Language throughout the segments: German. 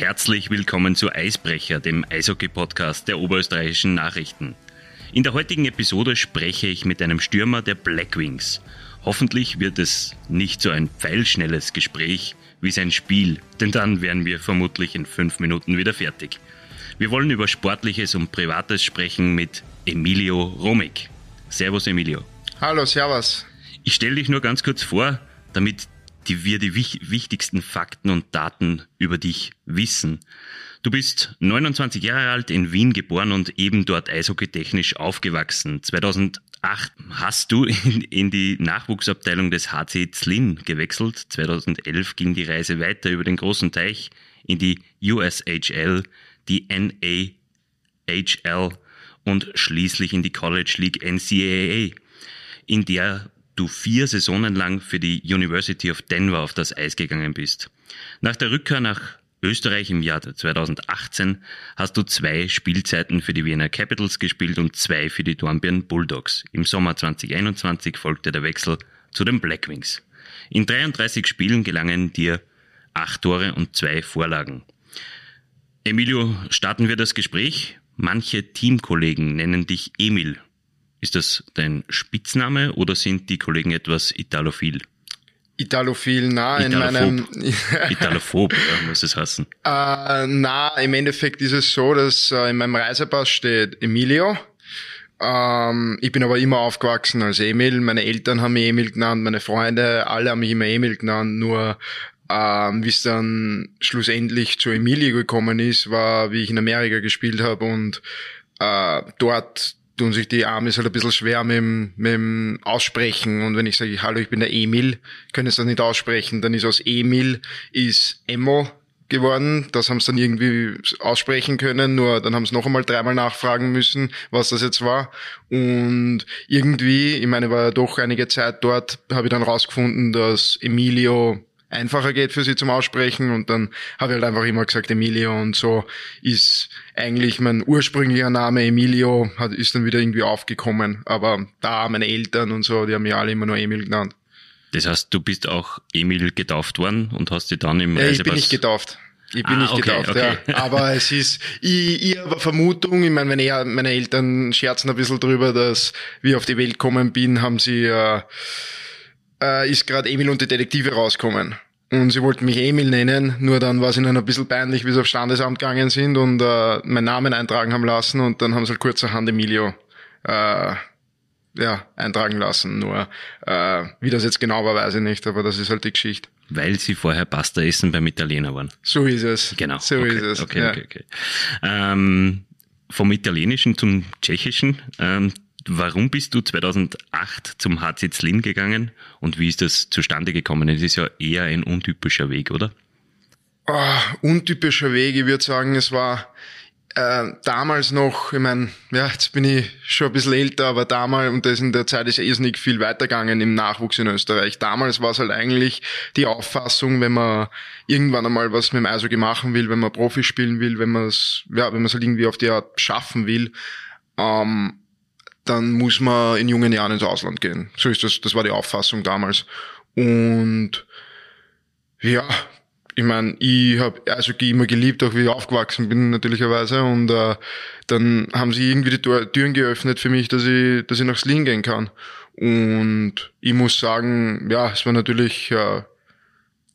herzlich willkommen zu Eisbrecher, dem Eishockey-Podcast der oberösterreichischen Nachrichten. In der heutigen Episode spreche ich mit einem Stürmer der Blackwings. Hoffentlich wird es nicht so ein pfeilschnelles Gespräch wie sein Spiel, denn dann wären wir vermutlich in fünf Minuten wieder fertig. Wir wollen über Sportliches und Privates sprechen mit Emilio Romig. Servus Emilio. Hallo, servus. Ich stelle dich nur ganz kurz vor, damit die wir die wichtigsten Fakten und Daten über dich wissen. Du bist 29 Jahre alt, in Wien geboren und eben dort eishockeytechnisch aufgewachsen. 2008 hast du in, in, die Nachwuchsabteilung des HC Zlin gewechselt. 2011 ging die Reise weiter über den großen Teich in die USHL, die NAHL und schließlich in die College League NCAA, in der du vier Saisonen lang für die University of Denver auf das Eis gegangen bist. Nach der Rückkehr nach Österreich im Jahr 2018 hast du zwei Spielzeiten für die Wiener Capitals gespielt und zwei für die Dornbirn Bulldogs. Im Sommer 2021 folgte der Wechsel zu den Blackwings. In 33 Spielen gelangen dir acht Tore und zwei Vorlagen. Emilio, starten wir das Gespräch. Manche Teamkollegen nennen dich Emil. Ist das dein Spitzname oder sind die Kollegen etwas italophil? Italophil, na, in meinem. Italophob, muss es heißen. Äh, na, im Endeffekt ist es so, dass äh, in meinem Reisepass steht Emilio. Ähm, ich bin aber immer aufgewachsen als Emil. Meine Eltern haben mich Emil genannt, meine Freunde, alle haben mich immer Emil genannt. Nur ähm, wie es dann schlussendlich zu Emilio gekommen ist, war, wie ich in Amerika gespielt habe und äh, dort tun sich die Amis halt ein bisschen schwer mit mit dem Aussprechen. Und wenn ich sage, hallo, ich bin der Emil, können sie das nicht aussprechen. Dann ist aus Emil ist Emo geworden. Das haben sie dann irgendwie aussprechen können, nur dann haben sie noch einmal dreimal nachfragen müssen, was das jetzt war. Und irgendwie, ich meine, war doch einige Zeit dort, habe ich dann rausgefunden, dass Emilio einfacher geht für sie zum Aussprechen und dann habe ich halt einfach immer gesagt Emilio und so ist eigentlich mein ursprünglicher Name Emilio hat, ist dann wieder irgendwie aufgekommen, aber da meine Eltern und so, die haben mich alle immer nur Emil genannt. Das heißt, du bist auch Emil getauft worden und hast dich dann im ja, Reisepass... Ich bin nicht getauft. Ich bin ah, nicht okay, getauft, okay. ja. Aber es ist, ich, ich habe Vermutung, ich meine, meine, meine Eltern scherzen ein bisschen drüber, dass wie ich auf die Welt gekommen bin, haben sie äh, äh, ist gerade Emil und die Detektive rauskommen. Und sie wollten mich Emil nennen, nur dann war es ihnen ein bisschen peinlich, wie sie aufs Standesamt gegangen sind und äh, meinen Namen eintragen haben lassen und dann haben sie halt kurzerhand Emilio äh, ja, eintragen lassen. Nur äh, wie das jetzt genau war, weiß ich nicht, aber das ist halt die Geschichte. Weil sie vorher Pasta essen beim Italiener waren. So ist es. Genau. So okay, ist es. Okay, ja. okay, okay. Ähm, vom Italienischen zum Tschechischen. Ähm, Warum bist du 2008 zum HC Zlin gegangen und wie ist das zustande gekommen? Es ist ja eher ein untypischer Weg, oder? Oh, untypischer Weg, ich würde sagen, es war äh, damals noch, ich meine, ja, jetzt bin ich schon ein bisschen älter, aber damals, und das in der Zeit ist ja irrsinnig viel weitergegangen im Nachwuchs in Österreich. Damals war es halt eigentlich die Auffassung, wenn man irgendwann einmal was mit dem Eishockey machen will, wenn man Profi spielen will, wenn man es, ja, wenn man es halt irgendwie auf die Art schaffen will, ähm, dann muss man in jungen Jahren ins Ausland gehen. So ist das, das war die Auffassung damals. Und ja, ich meine, ich habe Eishockey immer geliebt, auch wie ich aufgewachsen bin natürlicherweise. Und äh, dann haben sie irgendwie die Türen geöffnet für mich, dass ich, dass ich nach Sling gehen kann. Und ich muss sagen, ja, es war natürlich äh,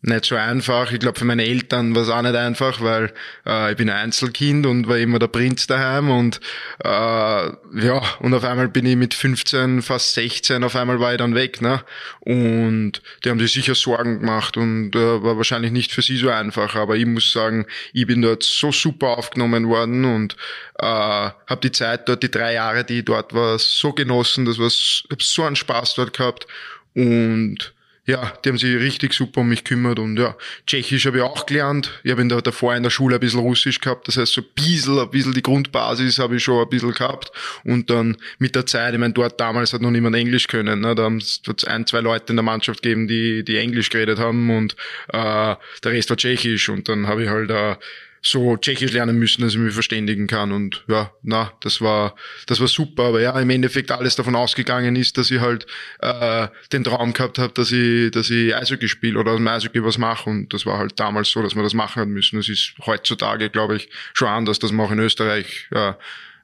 nicht so einfach. Ich glaube, für meine Eltern war es auch nicht einfach, weil äh, ich bin ein Einzelkind und war immer der Prinz daheim und äh, ja, und auf einmal bin ich mit 15, fast 16, auf einmal war ich dann weg, ne? Und die haben sich sicher Sorgen gemacht und äh, war wahrscheinlich nicht für sie so einfach, aber ich muss sagen, ich bin dort so super aufgenommen worden und äh, habe die Zeit dort, die drei Jahre, die ich dort war, so genossen, das war so einen Spaß dort gehabt und ja, die haben sich richtig super um mich gekümmert und ja, Tschechisch habe ich auch gelernt. Ich habe in der, davor in der Schule ein bisschen Russisch gehabt, das heißt so ein bisschen, ein bisschen die Grundbasis habe ich schon ein bisschen gehabt und dann mit der Zeit, ich meine, dort damals hat noch niemand Englisch können, ne? da haben es ein, zwei Leute in der Mannschaft gegeben, die, die Englisch geredet haben und äh, der Rest war Tschechisch und dann habe ich halt äh, so Tschechisch lernen müssen, dass ich mich verständigen kann. Und ja, na, das war, das war super. Aber ja, im Endeffekt alles davon ausgegangen ist, dass ich halt äh, den Traum gehabt habe, dass ich, dass ich Eishockey spiele oder aus dem Eishockey was mache. Und das war halt damals so, dass wir das machen hat müssen. Das ist heutzutage, glaube ich, schon anders, dass man auch in Österreich äh,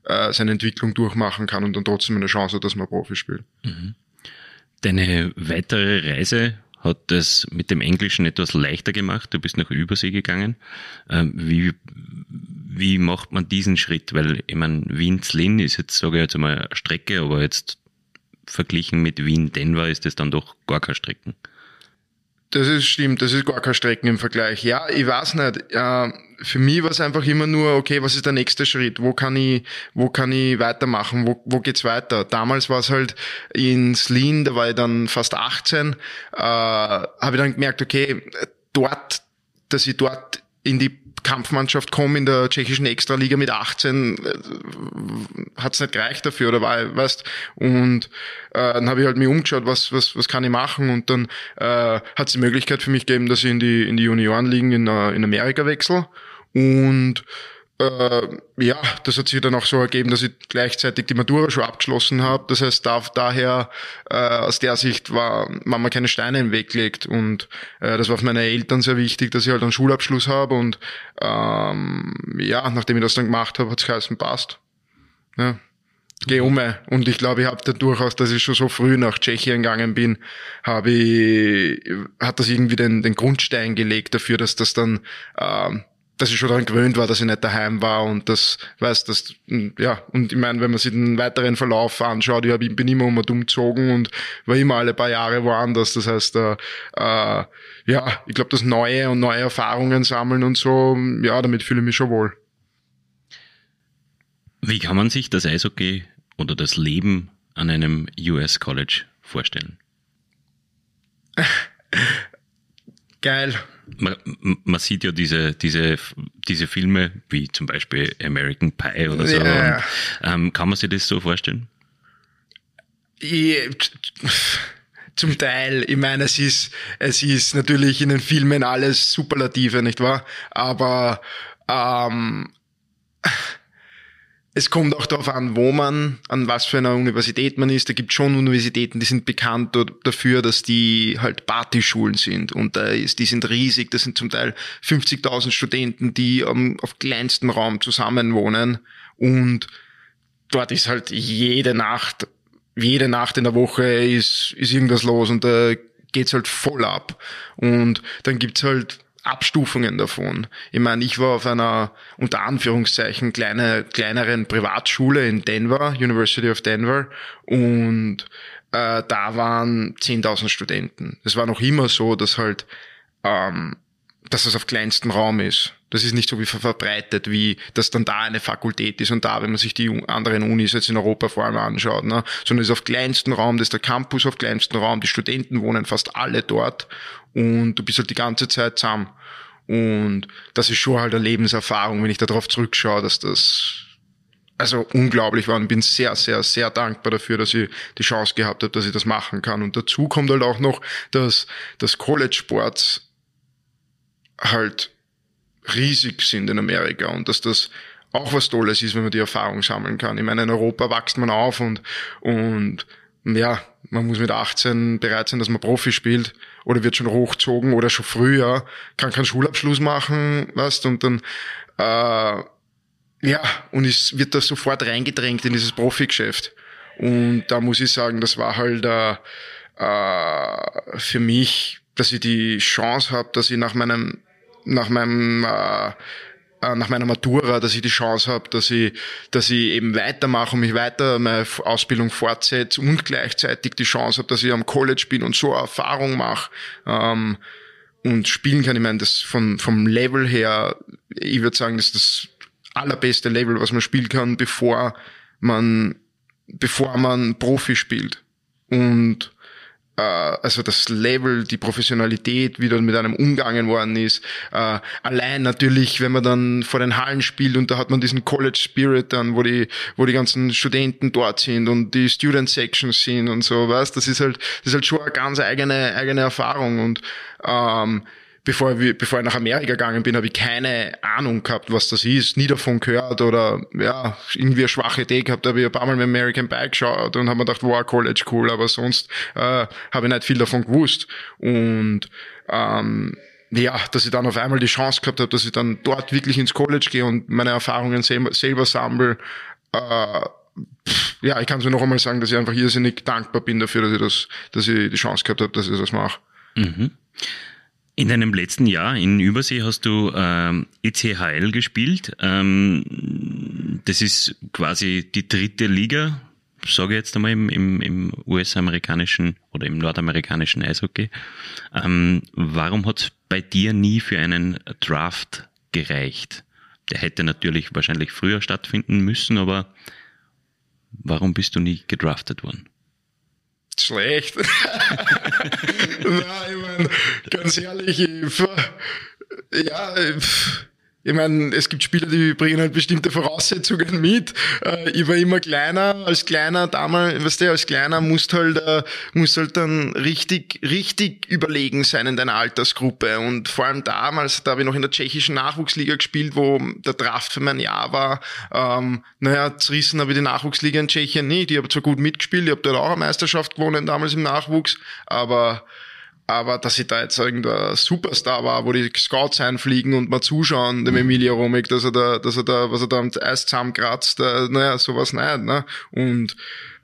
äh, seine Entwicklung durchmachen kann und dann trotzdem eine Chance hat, dass man Profi spielt. Mhm. Deine weitere Reise hat das mit dem Englischen etwas leichter gemacht. Du bist nach Übersee gegangen. Ähm, wie, wie macht man diesen Schritt? Weil, ich meine, Wien-Zlin ist jetzt, sage ich jetzt einmal, Strecke, aber jetzt verglichen mit Wien-Denver ist das dann doch gar keine Strecken. Das ist stimmt, das ist gar keine Strecken im Vergleich. Ja, ich weiß nicht. Äh, für mich war es einfach immer nur, okay, was ist der nächste Schritt? Wo kann ich, wo kann ich weitermachen? Wo, wo geht's weiter? Damals war es halt in Slin, da war ich dann fast 18, äh, habe ich dann gemerkt, okay, dort, dass ich dort in die Kampfmannschaft komme in der tschechischen Extraliga mit 18, äh, hat's nicht gereicht dafür, oder war, weißt, und äh, dann habe ich halt mir umgeschaut, was, was, was kann ich machen? Und dann äh, hat die Möglichkeit für mich gegeben, dass ich in die, in die Juniorenligen in, äh, in Amerika wechsle. Und ja, das hat sich dann auch so ergeben, dass ich gleichzeitig die Matura schon abgeschlossen habe. Das heißt, da, daher äh, aus der Sicht war, man keine Steine im Weg legt. Und äh, das war für meine Eltern sehr wichtig, dass ich halt einen Schulabschluss habe. Und ähm, ja, nachdem ich das dann gemacht habe, hat es geheißen, passt. Ja. Geh um. Und ich glaube, ich habe da durchaus, dass ich schon so früh nach Tschechien gegangen bin, habe ich, hat das irgendwie den, den Grundstein gelegt dafür, dass das dann ähm, dass ich schon daran gewöhnt war, dass ich nicht daheim war und das, weiß, das, ja, und ich meine, wenn man sich den weiteren Verlauf anschaut, ich bin immer um und umgezogen und war immer alle paar Jahre woanders. Das heißt, äh, äh, ja, ich glaube, das Neue und neue Erfahrungen sammeln und so, ja, damit fühle ich mich schon wohl. Wie kann man sich das Eishockey oder das Leben an einem US College vorstellen? Geil man, man sieht ja diese, diese, diese Filme, wie zum Beispiel American Pie oder so. Yeah. Und, ähm, kann man sich das so vorstellen? Ich, zum Teil. Ich meine, es ist, es ist natürlich in den Filmen alles Superlative, nicht wahr? Aber ähm, es kommt auch darauf an, wo man, an was für einer Universität man ist. Da gibt schon Universitäten, die sind bekannt dafür, dass die halt Partyschulen sind. Und da ist, die sind riesig. Das sind zum Teil 50.000 Studenten, die um, auf kleinstem Raum zusammenwohnen. Und dort ist halt jede Nacht, jede Nacht in der Woche ist, ist irgendwas los und da geht's halt voll ab. Und dann gibt's halt Abstufungen davon. Ich meine, ich war auf einer unter Anführungszeichen kleine, kleineren Privatschule in Denver, University of Denver, und äh, da waren 10.000 Studenten. Es war noch immer so, dass halt, ähm, dass es auf kleinstem Raum ist. Das ist nicht so wie verbreitet, wie das dann da eine Fakultät ist und da, wenn man sich die anderen Unis jetzt in Europa vor allem anschaut, ne? sondern es ist auf kleinstem Raum, das ist der Campus auf kleinstem Raum, die Studenten wohnen fast alle dort und du bist halt die ganze Zeit zusammen. Und das ist schon halt eine Lebenserfahrung, wenn ich darauf zurückschaue, dass das also unglaublich war und bin sehr, sehr, sehr dankbar dafür, dass ich die Chance gehabt habe, dass ich das machen kann. Und dazu kommt halt auch noch, dass das College Sports halt riesig sind in Amerika und dass das auch was Tolles ist, wenn man die Erfahrung sammeln kann. Ich meine, in Europa wächst man auf und, und ja, man muss mit 18 bereit sein, dass man Profi spielt oder wird schon hochgezogen oder schon früher, kann keinen Schulabschluss machen, weißt, und dann, äh, ja, und es wird da sofort reingedrängt in dieses Profigeschäft. Und da muss ich sagen, das war halt äh, äh, für mich, dass ich die Chance habe, dass ich nach meinem nach meinem äh, äh, nach meiner Matura, dass ich die Chance habe, dass ich, dass ich eben weitermache und mich weiter meine Ausbildung fortsetze und gleichzeitig die Chance habe, dass ich am College bin und so Erfahrung mache ähm, und spielen kann. Ich meine, das von, vom Level her, ich würde sagen, das ist das allerbeste Level, was man spielen kann, bevor man, bevor man Profi spielt. Und also das Level, die Professionalität, wie dort mit einem umgangen worden ist. Äh, allein natürlich, wenn man dann vor den Hallen spielt und da hat man diesen College Spirit dann, wo die, wo die ganzen Studenten dort sind und die Student Sections sind und so, weißt, das ist halt, das ist halt schon eine ganz eigene, eigene Erfahrung und ähm, bevor, wir, bevor ich nach Amerika gegangen bin, habe ich keine Ahnung gehabt, was das ist, nie davon gehört oder ja, irgendwie eine schwache Idee gehabt, habe ich ein paar Mal mit American Bike geschaut und habe mir gedacht, wow, College cool, aber sonst äh, habe ich nicht viel davon gewusst. Und ähm, ja, dass ich dann auf einmal die Chance gehabt habe, dass ich dann dort wirklich ins College gehe und meine Erfahrungen selber, selber sammle. Äh, ja, ich kann es noch einmal sagen, dass ich einfach irrsinnig dankbar bin dafür, dass ich das, dass ich die Chance gehabt habe, dass ich das mache. Mhm. In deinem letzten Jahr in Übersee hast du ähm, ECHL gespielt. Ähm, das ist quasi die dritte Liga, sage ich jetzt einmal, im, im, im US-amerikanischen oder im nordamerikanischen Eishockey. Ähm, warum hat es bei dir nie für einen Draft gereicht? Der hätte natürlich wahrscheinlich früher stattfinden müssen, aber warum bist du nie gedraftet worden? Schlecht. Na, ich meine, ganz ehrlich, ich, ja, ich, ich meine, es gibt Spieler, die bringen halt bestimmte Voraussetzungen mit. Äh, ich war immer kleiner, als kleiner damals, weißt du, als kleiner musst halt, äh, musst halt dann richtig, richtig überlegen sein in deiner Altersgruppe. Und vor allem damals, da habe ich noch in der tschechischen Nachwuchsliga gespielt, wo der Draft für mein Jahr war. Ähm, naja, zerrissen habe ich die Nachwuchsliga in Tschechien nicht. Ich habe zwar gut mitgespielt, ich habe dort auch eine Meisterschaft gewonnen damals im Nachwuchs, aber aber dass ich da jetzt irgendein Superstar war, wo die Scouts einfliegen und mal zuschauen, dem Emilia Romig, dass er da, dass er da, was er da am Eis zusammenkratzt, äh, naja, sowas nicht, ne? Und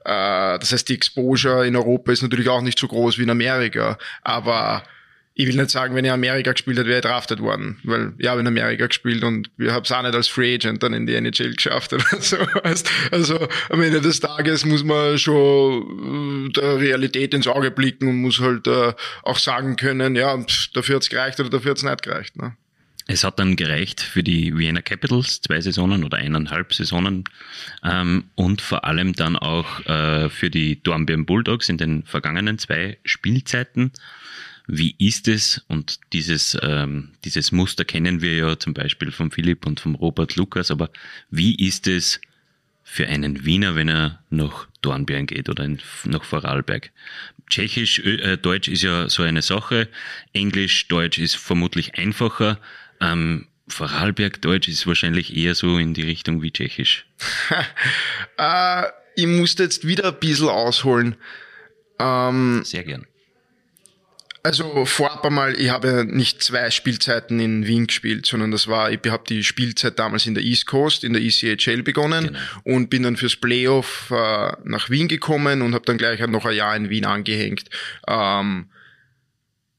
äh, das heißt, die Exposure in Europa ist natürlich auch nicht so groß wie in Amerika. Aber ich will nicht sagen, wenn ich Amerika gespielt hätte, wäre ich drafted worden. Weil ich habe in Amerika gespielt und wir haben es auch nicht als Free Agent dann in die NHL geschafft oder so. Also am Ende des Tages muss man schon äh, der Realität ins Auge blicken und muss halt äh, auch sagen können, ja, dafür hat's gereicht oder dafür hat's nicht gereicht. Ne? Es hat dann gereicht für die Vienna Capitals, zwei Saisonen oder eineinhalb Saisonen ähm, und vor allem dann auch äh, für die Dornbirn Bulldogs in den vergangenen zwei Spielzeiten. Wie ist es? Und dieses, ähm, dieses Muster kennen wir ja zum Beispiel von Philipp und vom Robert Lukas, aber wie ist es für einen Wiener, wenn er nach Dornbirn geht oder in, nach Vorarlberg? Tschechisch, äh, Deutsch ist ja so eine Sache. Englisch, Deutsch ist vermutlich einfacher. Ähm, Vorarlberg, Deutsch ist wahrscheinlich eher so in die Richtung wie Tschechisch. äh, ich musste jetzt wieder ein bisschen ausholen. Ähm, Sehr gern. Also vorab einmal, ich habe nicht zwei Spielzeiten in Wien gespielt, sondern das war, ich habe die Spielzeit damals in der East Coast, in der ECHL begonnen genau. und bin dann fürs Playoff äh, nach Wien gekommen und habe dann gleich noch ein Jahr in Wien angehängt. Ähm,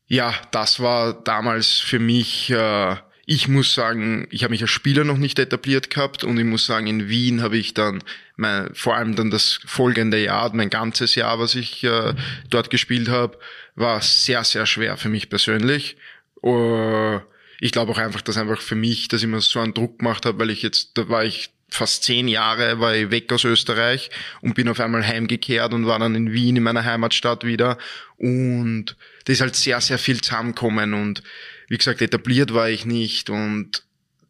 ja, das war damals für mich äh, ich muss sagen, ich habe mich als Spieler noch nicht etabliert gehabt und ich muss sagen, in Wien habe ich dann mein, vor allem dann das folgende Jahr, mein ganzes Jahr, was ich äh, dort gespielt habe, war sehr, sehr schwer für mich persönlich. Uh, ich glaube auch einfach, dass einfach für mich, dass ich mir so einen Druck gemacht habe, weil ich jetzt, da war ich fast zehn Jahre, war ich weg aus Österreich und bin auf einmal heimgekehrt und war dann in Wien, in meiner Heimatstadt wieder. Und da ist halt sehr, sehr viel zusammengekommen und wie gesagt, etabliert war ich nicht und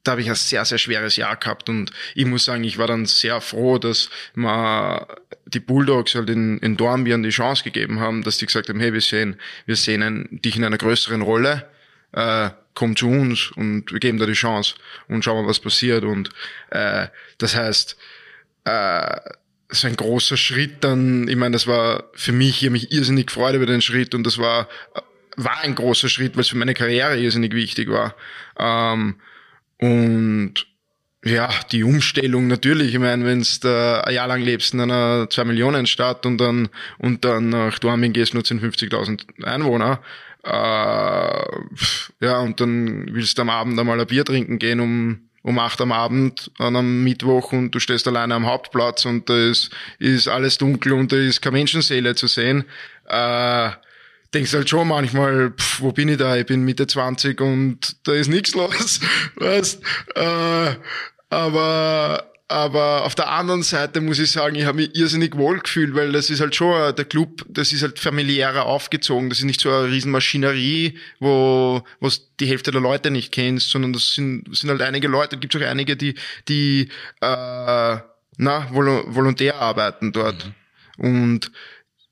da habe ich ein sehr, sehr schweres Jahr gehabt und ich muss sagen, ich war dann sehr froh, dass man die Bulldogs halt in, in Dornbirn die Chance gegeben haben, dass die gesagt haben, hey, wir sehen, wir sehen dich in einer größeren Rolle, äh, komm zu uns und wir geben dir die Chance und schauen mal, was passiert und äh, das heißt, äh, so ein großer Schritt dann, ich meine, das war für mich, ich habe mich irrsinnig gefreut über den Schritt und das war war ein großer Schritt, weil es für meine Karriere irrsinnig wichtig war. Ähm, und ja, die Umstellung natürlich. Ich meine, wenn du ein Jahr lang lebst in einer 2 Millionen Stadt und dann und dann nach Dorming gehst nur 1050.000 Einwohner, äh, ja, und dann willst du am Abend einmal ein Bier trinken gehen um um acht am Abend an einem Mittwoch und du stehst alleine am Hauptplatz und da ist, ist alles dunkel und da ist keine Menschenseele zu sehen. Äh, denkst halt schon manchmal, pff, wo bin ich da? Ich bin Mitte 20 und da ist nichts los. Weißt? Äh, aber aber auf der anderen Seite muss ich sagen, ich habe mich irrsinnig wohl gefühlt, weil das ist halt schon, der Club, das ist halt familiärer aufgezogen. Das ist nicht so eine Riesenmaschinerie, wo wo die Hälfte der Leute nicht kennst, sondern das sind, sind halt einige Leute, gibt auch einige, die, die äh, na, volontär arbeiten dort. Mhm. Und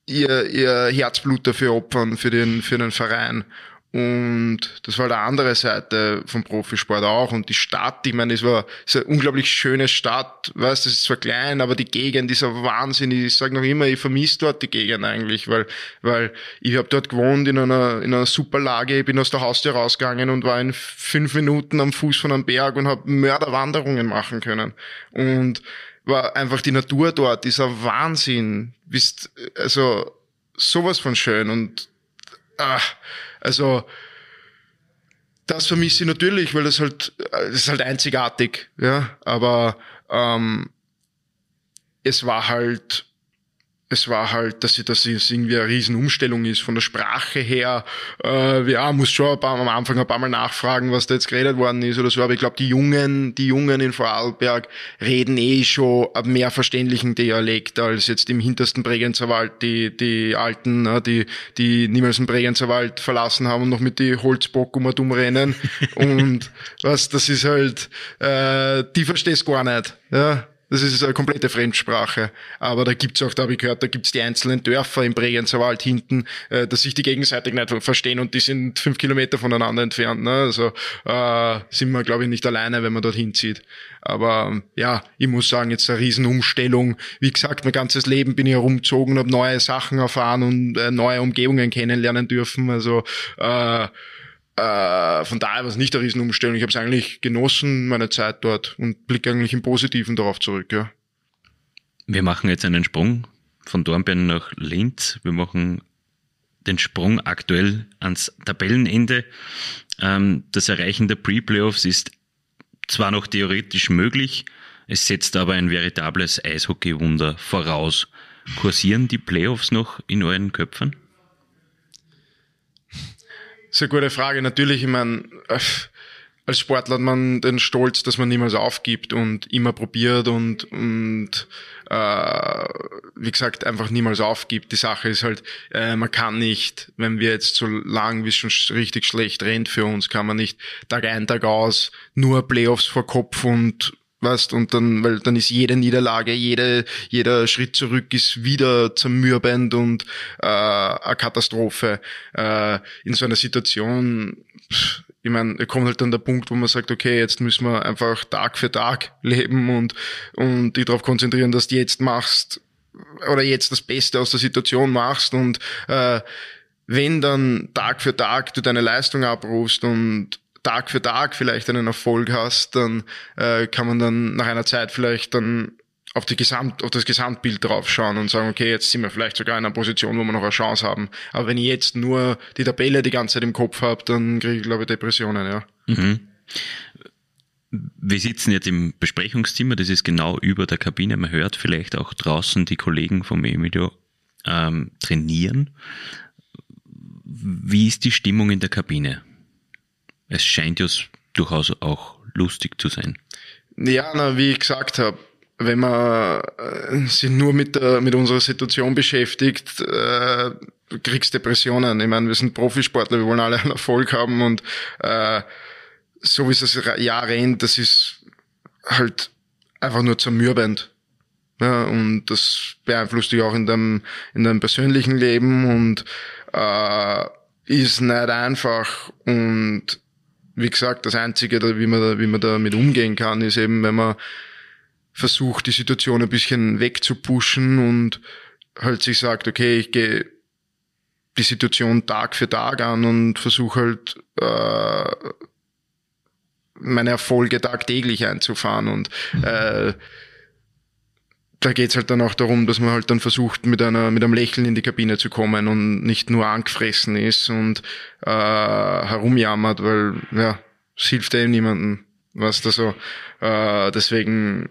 ihr, ihr Herzblut dafür opfern, für den, für den Verein. Und das war die andere Seite vom Profisport auch. Und die Stadt, ich meine, es war es eine unglaublich schöne Stadt. Weißt, es ist zwar klein, aber die Gegend ist ein Wahnsinn. Ich sage noch immer, ich vermisse dort die Gegend eigentlich, weil, weil ich habe dort gewohnt in einer, in einer super Lage. Ich bin aus der Haustür rausgegangen und war in fünf Minuten am Fuß von einem Berg und habe Mörderwanderungen machen können. Und war einfach die Natur dort, dieser Wahnsinn. Bist, also sowas von schön und ah, also das vermisse ich natürlich, weil das halt das ist halt einzigartig, ja. Aber ähm, es war halt es war halt, dass, dass es irgendwie eine Riesenumstellung ist von der Sprache her. Äh, ja, muss schon ein paar, am Anfang ein paar Mal nachfragen, was da jetzt geredet worden ist oder so. Aber ich glaube, die Jungen, die Jungen in Vorarlberg reden eh schon einen mehr verständlichen Dialekt als jetzt im hintersten Bregenzerwald die, die Alten, ne, die, die niemals den Bregenzerwald verlassen haben und noch mit die Holzbock um und umrennen. und was, das ist halt, äh, die verstehst gar nicht. Ja. Das ist eine komplette Fremdsprache. Aber da gibt's auch, da habe ich gehört, da gibt's die einzelnen Dörfer im Bregenzer Wald hinten, äh, dass sich die gegenseitig nicht verstehen und die sind fünf Kilometer voneinander entfernt. Ne? Also äh, sind wir, glaube ich, nicht alleine, wenn man dorthin zieht. Aber ja, ich muss sagen, jetzt eine Riesenumstellung. Wie gesagt, mein ganzes Leben bin ich herumgezogen, habe neue Sachen erfahren und äh, neue Umgebungen kennenlernen dürfen. Also äh, äh, von daher war es nicht eine Riesenumstellung. Ich habe es eigentlich genossen, meine Zeit dort und blicke eigentlich im Positiven darauf zurück, ja. Wir machen jetzt einen Sprung von Dornbirn nach Linz. Wir machen den Sprung aktuell ans Tabellenende. Ähm, das Erreichen der Pre-Playoffs ist zwar noch theoretisch möglich, es setzt aber ein veritables Eishockeywunder voraus. Kursieren die Playoffs noch in euren Köpfen? Eine gute Frage. Natürlich, ich meine, als Sportler hat man den Stolz, dass man niemals aufgibt und immer probiert und, und äh, wie gesagt, einfach niemals aufgibt. Die Sache ist halt, äh, man kann nicht, wenn wir jetzt so lang, wie es schon richtig schlecht rennt für uns, kann man nicht Tag ein, Tag aus nur Playoffs vor Kopf und weißt, und dann, weil dann ist jede Niederlage, jede, jeder Schritt zurück ist wieder zermürbend und äh, eine Katastrophe. Äh, in so einer Situation, ich meine, kommt halt dann der Punkt, wo man sagt, okay, jetzt müssen wir einfach Tag für Tag leben und, und dich darauf konzentrieren, dass du jetzt machst oder jetzt das Beste aus der Situation machst und äh, wenn dann Tag für Tag du deine Leistung abrufst und Tag für Tag vielleicht einen Erfolg hast, dann äh, kann man dann nach einer Zeit vielleicht dann auf, die Gesamt, auf das Gesamtbild draufschauen und sagen, okay, jetzt sind wir vielleicht sogar in einer Position, wo wir noch eine Chance haben. Aber wenn ich jetzt nur die Tabelle die ganze Zeit im Kopf habe, dann kriege ich, glaube ich, Depressionen, ja. Mhm. Wir sitzen jetzt im Besprechungszimmer, das ist genau über der Kabine. Man hört vielleicht auch draußen die Kollegen vom Emilio ähm, trainieren. Wie ist die Stimmung in der Kabine? Es scheint ja durchaus auch lustig zu sein. Ja, na, wie ich gesagt habe, wenn man äh, sich nur mit, der, mit unserer Situation beschäftigt, äh, kriegst Depressionen. Ich meine, wir sind Profisportler, wir wollen alle einen Erfolg haben und äh, so wie es das Jahr rennt, das ist halt einfach nur zermürbend. Ja, und das beeinflusst dich auch in deinem, in deinem persönlichen Leben und äh, ist nicht einfach und wie gesagt, das Einzige, wie man, da, wie man damit umgehen kann, ist eben, wenn man versucht, die Situation ein bisschen wegzupushen und halt sich sagt, okay, ich gehe die Situation Tag für Tag an und versuche halt äh, meine Erfolge tagtäglich einzufahren und äh, da geht's halt dann auch darum, dass man halt dann versucht, mit einer mit einem Lächeln in die Kabine zu kommen und nicht nur angefressen ist und äh, herumjammert, weil ja, es hilft eben niemandem, was da so. Äh, deswegen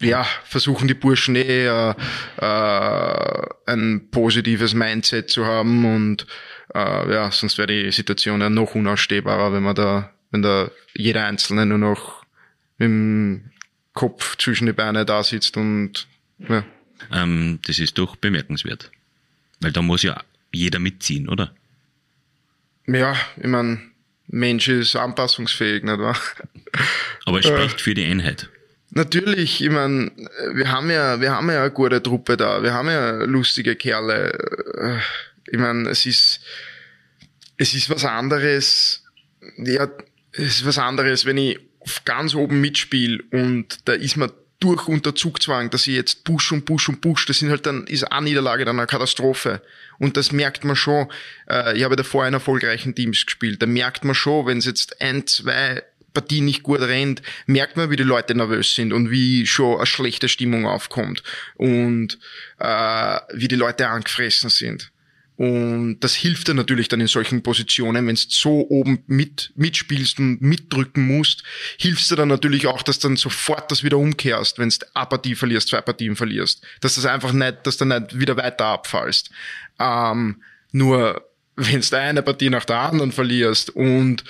ja, versuchen die Burschen eh äh, äh, ein positives Mindset zu haben und äh, ja, sonst wäre die Situation ja noch unausstehbarer, wenn man da, wenn da jeder Einzelne nur noch im Kopf zwischen die Beine da sitzt und ja. Ähm, das ist doch bemerkenswert. Weil da muss ja jeder mitziehen, oder? Ja, ich meine, Mensch ist anpassungsfähig, nicht wahr? Aber es spricht äh, für die Einheit. Natürlich, ich meine, wir haben ja, wir haben ja eine gute Truppe da, wir haben ja lustige Kerle. Ich meine, es ist, es ist was anderes, ja, es ist was anderes, wenn ich ganz oben mitspiele und da ist man durch unter Zugzwang, dass ich jetzt push und push und push, das sind halt dann, ist eine Niederlage dann eine Katastrophe. Und das merkt man schon, äh, ich habe davor in erfolgreichen Teams gespielt, da merkt man schon, wenn es jetzt ein, zwei Partien nicht gut rennt, merkt man, wie die Leute nervös sind und wie schon eine schlechte Stimmung aufkommt und äh, wie die Leute angefressen sind. Und das hilft dir natürlich dann in solchen Positionen, wenn du so oben mit, mitspielst und mitdrücken musst, hilfst dir dann natürlich auch, dass dann sofort das wieder umkehrst, wenn du eine Partie verlierst, zwei Partien verlierst. Dass das einfach nicht, dass du nicht wieder weiter abfallst. Ähm, nur wenn du eine Partie nach der anderen verlierst und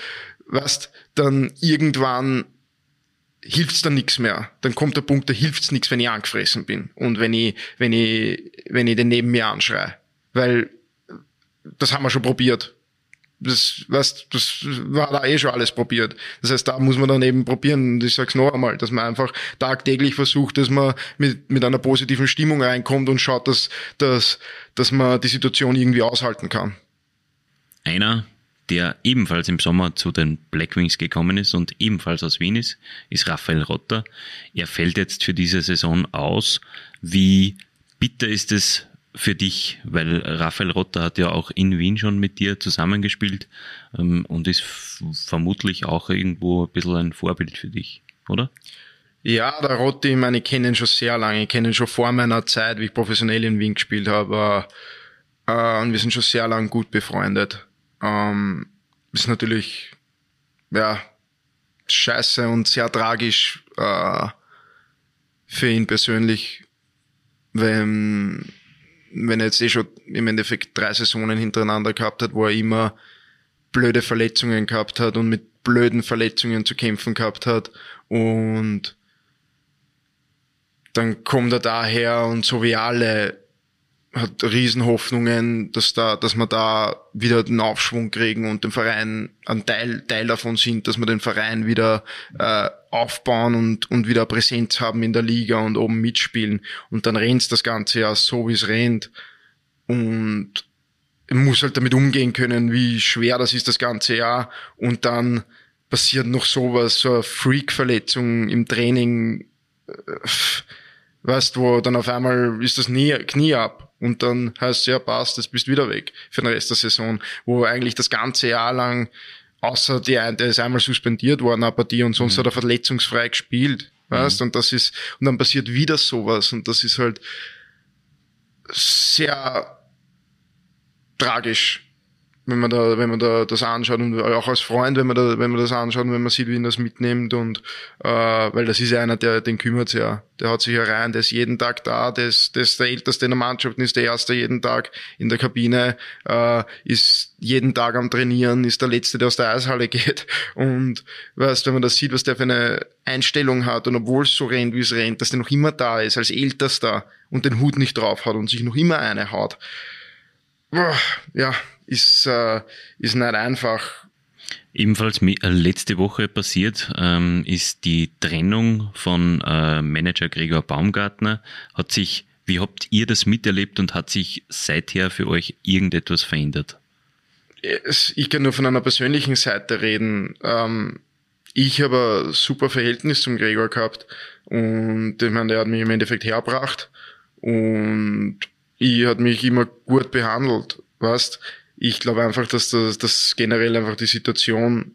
weißt, dann irgendwann hilft's dann nichts mehr. Dann kommt der Punkt, da hilft's nichts, wenn ich angefressen bin und wenn ich, wenn ich, wenn ich den neben mir anschreie. Weil das haben wir schon probiert. Das, weißt, das war da eh schon alles probiert. Das heißt, da muss man dann eben probieren, und ich sag's noch einmal, dass man einfach tagtäglich versucht, dass man mit, mit einer positiven Stimmung reinkommt und schaut, dass, dass, dass man die Situation irgendwie aushalten kann. Einer, der ebenfalls im Sommer zu den Blackwings gekommen ist und ebenfalls aus Wien ist, ist Raphael Rotter. Er fällt jetzt für diese Saison aus. Wie bitter ist es für dich? Weil Raphael Rotter hat ja auch in Wien schon mit dir zusammengespielt ähm, und ist vermutlich auch irgendwo ein bisschen ein Vorbild für dich, oder? Ja, der Rotti, ich meine, ich kenne ihn schon sehr lange. Ich kenne ihn schon vor meiner Zeit, wie ich professionell in Wien gespielt habe. Äh, und wir sind schon sehr lang gut befreundet. Ähm, ist natürlich, ja, scheiße und sehr tragisch äh, für ihn persönlich, wenn wenn er jetzt eh schon im Endeffekt drei Saisonen hintereinander gehabt hat, wo er immer blöde Verletzungen gehabt hat und mit blöden Verletzungen zu kämpfen gehabt hat und dann kommt er daher und so wie alle hat Riesenhoffnungen, dass da, dass wir da wieder den Aufschwung kriegen und den Verein ein Teil, Teil davon sind, dass wir den Verein wieder äh, aufbauen und, und wieder Präsenz haben in der Liga und oben mitspielen. Und dann rennt das Ganze ja so, wie es rennt. Und muss halt damit umgehen können, wie schwer das ist, das ganze Jahr. Und dann passiert noch sowas, so eine Freak-Verletzung im Training, äh, weißt, wo dann auf einmal ist das Knie, Knie ab und dann heißt ja, passt, das bist wieder weg für den Rest der Saison, wo eigentlich das ganze Jahr lang, außer die, der ist einmal suspendiert worden, eine Partie und sonst mhm. hat er verletzungsfrei gespielt, weißt, mhm. und das ist, und dann passiert wieder sowas und das ist halt sehr tragisch wenn man da, wenn man da das anschaut und auch als Freund, wenn man da, wenn man das anschaut wenn man sieht, wie ihn das mitnimmt und äh, weil das ist ja einer, der den kümmert ja. Der hat sich ja rein, der ist jeden Tag da, der ist, der ist der Älteste in der Mannschaft, ist der Erste jeden Tag in der Kabine, äh, ist jeden Tag am Trainieren, ist der Letzte, der aus der Eishalle geht. Und weißt, wenn man das sieht, was der für eine Einstellung hat und obwohl es so rennt, wie es rennt, dass der noch immer da ist, als Ältester und den Hut nicht drauf hat und sich noch immer eine haut. Boah, ja, ist, äh, ist nicht einfach. Ebenfalls äh, letzte Woche passiert ähm, ist die Trennung von äh, Manager Gregor Baumgartner. Hat sich, wie habt ihr das miterlebt und hat sich seither für euch irgendetwas verändert? Ich kann nur von einer persönlichen Seite reden. Ähm, ich habe ein super Verhältnis zum Gregor gehabt und ich meine, der hat mich im Endeffekt hergebracht und ich hat mich immer gut behandelt. Weißt, ich glaube einfach, dass das, dass generell einfach die Situation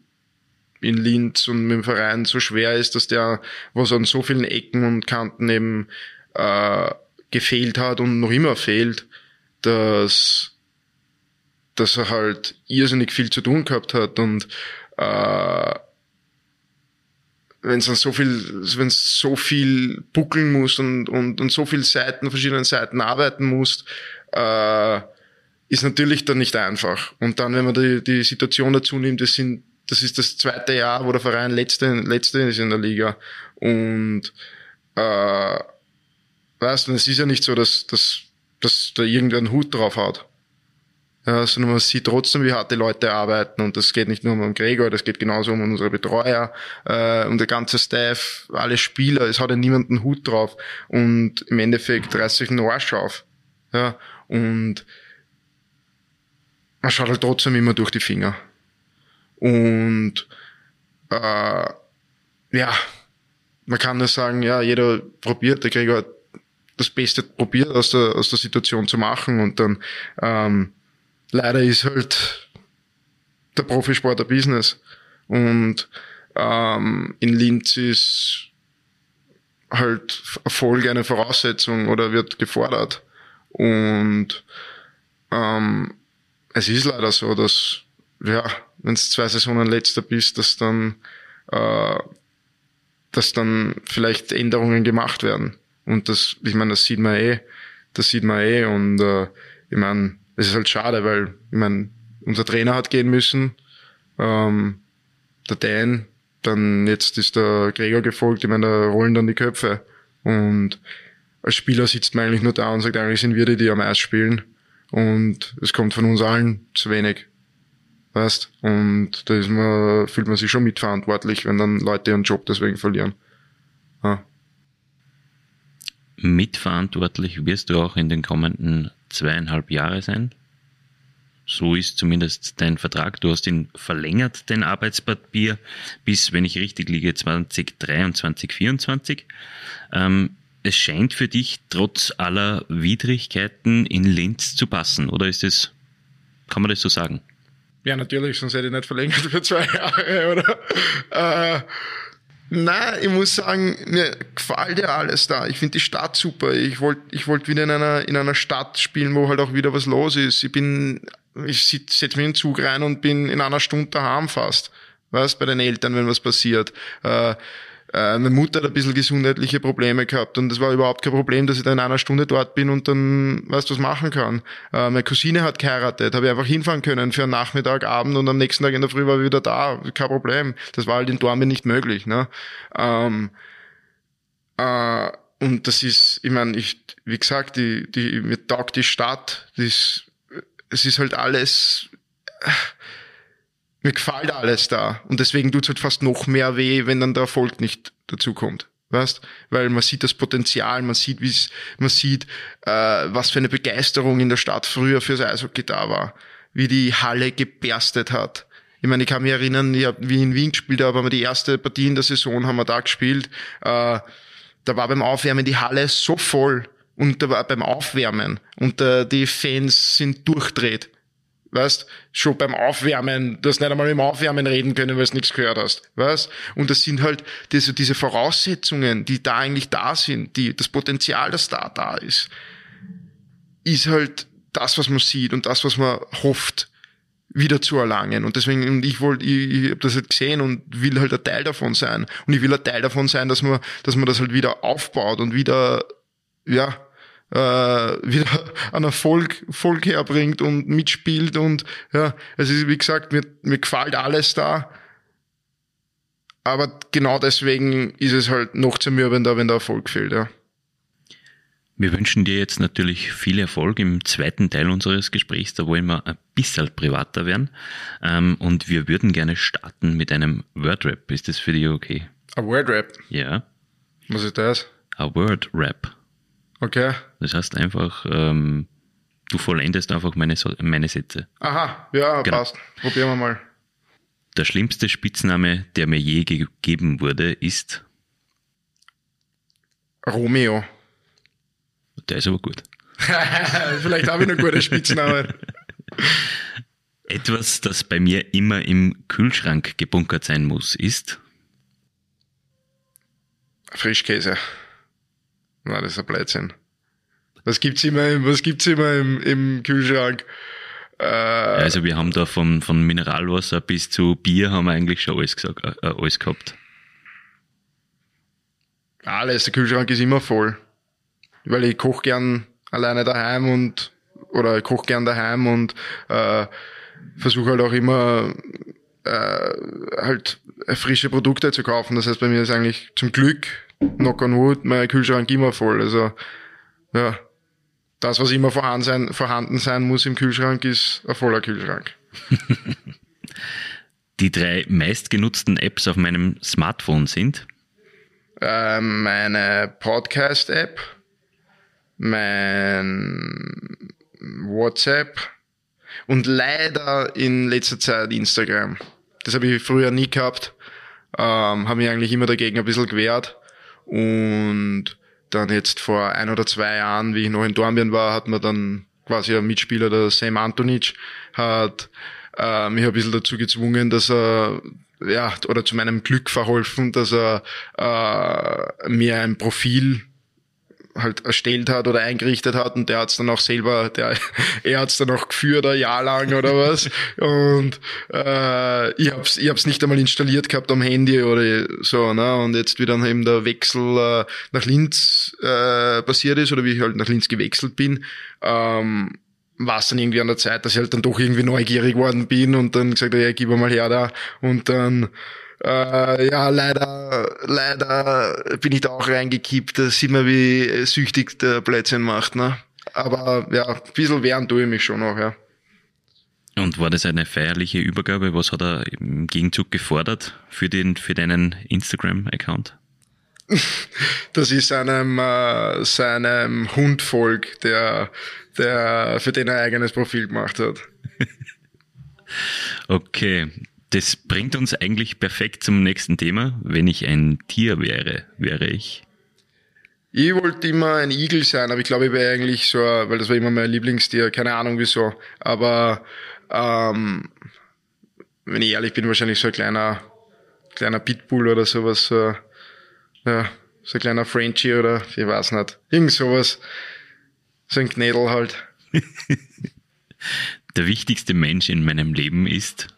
in Linz und mit dem Verein so schwer ist, dass der, was an so vielen Ecken und Kanten eben äh, gefehlt hat und noch immer fehlt, dass, dass er halt irrsinnig viel zu tun gehabt hat und äh, wenn es dann so viel, wenn so viel buckeln muss und, und, und so viel Seiten, verschiedenen Seiten arbeiten muss, äh, ist natürlich dann nicht einfach. Und dann, wenn man die, die Situation dazu nimmt, das sind, das ist das zweite Jahr, wo der Verein letzte, letzte ist in der Liga. Und äh, weißt du, es ist ja nicht so, dass, dass, dass da irgendwer einen Hut drauf hat. Ja, sondern man sieht trotzdem, wie hart die Leute arbeiten und das geht nicht nur um Gregor, das geht genauso um unsere Betreuer, äh, um der ganze Staff, alle Spieler, es hat ja niemand einen Hut drauf und im Endeffekt reißt sich ein Arsch auf. Ja, und man schaut halt trotzdem immer durch die Finger. Und äh, ja, man kann nur sagen, ja, jeder probiert, der Gregor das Beste probiert aus der, aus der Situation zu machen und dann ähm, leider ist halt der Profisport ein Business. Und ähm, in Linz ist halt Erfolg eine Voraussetzung oder wird gefordert. Und ähm, es ist leider so, dass, ja, wenn du zwei Saisonen letzter bist, dass dann, äh, dass dann vielleicht Änderungen gemacht werden. Und das, ich meine, das sieht man eh, das sieht man eh. Und äh, ich meine, es ist halt schade, weil, ich meine, unser Trainer hat gehen müssen, ähm, der Dan, dann jetzt ist der Gregor gefolgt, ich meine, da rollen dann die Köpfe. Und als Spieler sitzt man eigentlich nur da und sagt, eigentlich sind wir die, die am Eis spielen. Und es kommt von uns allen zu wenig. Weißt? Und da ist man, fühlt man sich schon mitverantwortlich, wenn dann Leute ihren Job deswegen verlieren. Ja. Mitverantwortlich wirst du auch in den kommenden zweieinhalb Jahre sein? So ist zumindest dein Vertrag. Du hast ihn verlängert, den Arbeitspapier, bis, wenn ich richtig liege, 2023, 2024. Ähm, es scheint für dich trotz aller Widrigkeiten in Linz zu passen, oder ist es, kann man das so sagen? Ja, natürlich, sonst hätte ich nicht verlängert für zwei Jahre, oder? Äh, nein, ich muss sagen, mir gefällt ja alles da. Ich finde die Stadt super. Ich wollte ich wollt wieder in einer, in einer Stadt spielen, wo halt auch wieder was los ist. Ich bin ich setze mich in den Zug rein und bin in einer Stunde daheim fast. Weißt, bei den Eltern, wenn was passiert. Äh, meine Mutter hat ein bisschen gesundheitliche Probleme gehabt und es war überhaupt kein Problem, dass ich da in einer Stunde dort bin und dann, weißt was machen kann. Äh, meine Cousine hat geheiratet, habe ich einfach hinfahren können für einen Nachmittag, Abend und am nächsten Tag in der Früh war ich wieder da, kein Problem. Das war halt in Dortmund nicht möglich. Ne? Ähm, äh, und das ist, ich meine, ich, wie gesagt, die, die, mir taugt die Stadt, das es ist halt alles, mir gefällt alles da. Und deswegen tut's halt fast noch mehr weh, wenn dann der Erfolg nicht dazu kommt. Weißt? Weil man sieht das Potenzial, man sieht, wie man sieht, äh, was für eine Begeisterung in der Stadt früher fürs Eishockey da war. Wie die Halle geberstet hat. Ich meine, ich kann mich erinnern, ich hab, wie in Wien gespielt habe, haben wir die erste Partie in der Saison haben wir da gespielt. Äh, da war beim Aufwärmen die Halle so voll und da war beim Aufwärmen und äh, die Fans sind durchdreht. Weißt, schon beim Aufwärmen, du hast nicht einmal im Aufwärmen reden können, weil du nichts gehört hast. Weißt? Und das sind halt diese, diese Voraussetzungen, die da eigentlich da sind, die, das Potenzial, das da da ist, ist halt das, was man sieht und das, was man hofft, wieder zu erlangen. Und deswegen, und ich wollte, ich, ich habe das halt gesehen und will halt ein Teil davon sein. Und ich will ein Teil davon sein, dass man, dass man das halt wieder aufbaut und wieder, ja, äh, wieder an Erfolg, Erfolg herbringt und mitspielt und ja, es ist wie gesagt, mir, mir gefällt alles da. Aber genau deswegen ist es halt noch zermürbender, wenn der Erfolg fehlt, ja. Wir wünschen dir jetzt natürlich viel Erfolg im zweiten Teil unseres Gesprächs. Da wollen wir ein bisschen privater werden. Ähm, und wir würden gerne starten mit einem Wordrap. Ist das für dich okay? Ein Wordrap? Ja. Was ist das? Ein Wordrap. Okay. Das heißt einfach, ähm, du vollendest einfach meine, meine Sätze. Aha, ja, genau. passt. Probieren wir mal. Der schlimmste Spitzname, der mir je gegeben wurde, ist Romeo. Der ist aber gut. Vielleicht habe ich einen guten Spitznamen. Etwas, das bei mir immer im Kühlschrank gebunkert sein muss, ist Frischkäse. Nein, das ist ein Blödsinn. Was gibt's immer, was gibt's immer im, im Kühlschrank? Äh, also wir haben da von, von Mineralwasser bis zu Bier haben wir eigentlich schon alles gesagt, äh, äh alles gehabt. Alles, der Kühlschrank ist immer voll. Weil ich koche gern alleine daheim und oder ich koche gern daheim und äh, versuche halt auch immer äh, halt frische Produkte zu kaufen. Das heißt, bei mir ist eigentlich zum Glück knock on wood, mein Kühlschrank immer voll. Also, ja, das, was immer vorhanden sein, vorhanden sein muss im Kühlschrank, ist ein voller Kühlschrank. Die drei meistgenutzten Apps auf meinem Smartphone sind? Äh, meine Podcast-App, mein WhatsApp. Und leider in letzter Zeit Instagram. Das habe ich früher nie gehabt. Ähm, habe mich eigentlich immer dagegen ein bisschen gewehrt. Und dann jetzt vor ein oder zwei Jahren, wie ich noch in Dornbirn war, hat man dann quasi ein Mitspieler, der Sam Antonic, hat äh, mich ein bisschen dazu gezwungen, dass er ja, oder zu meinem Glück verholfen, dass er äh, mir ein Profil halt erstellt hat oder eingerichtet hat und der hat's dann auch selber, der, er hat's dann auch geführt ein Jahr lang oder was. Und äh, ich hab's, ich hab's nicht einmal installiert gehabt am Handy oder so, ne? Und jetzt wie dann eben der Wechsel äh, nach Linz äh, passiert ist oder wie ich halt nach Linz gewechselt bin, ähm, war es dann irgendwie an der Zeit, dass ich halt dann doch irgendwie neugierig worden bin und dann gesagt habe, ja, gib mal her da. Und dann äh, ja, leider, leider bin ich da auch reingekippt. Da sieht man, wie süchtig der Plätzchen macht. Ne? Aber ja, ein bisschen wehren tue ich mich schon noch, ja. Und war das eine feierliche Übergabe? Was hat er im Gegenzug gefordert für, den, für deinen Instagram-Account? das ist seinem, äh, seinem Hundvolk, der, der, für den er ein eigenes Profil gemacht hat. okay, das bringt uns eigentlich perfekt zum nächsten Thema. Wenn ich ein Tier wäre, wäre ich. Ich wollte immer ein Igel sein, aber ich glaube, ich wäre eigentlich so, weil das war immer mein Lieblingstier, keine Ahnung wieso. Aber ähm, wenn ich ehrlich bin, wahrscheinlich so ein kleiner, kleiner Pitbull oder sowas, so, ja, so ein kleiner Frenchie oder ich weiß nicht. Irgend sowas. So ein Knädel halt. Der wichtigste Mensch in meinem Leben ist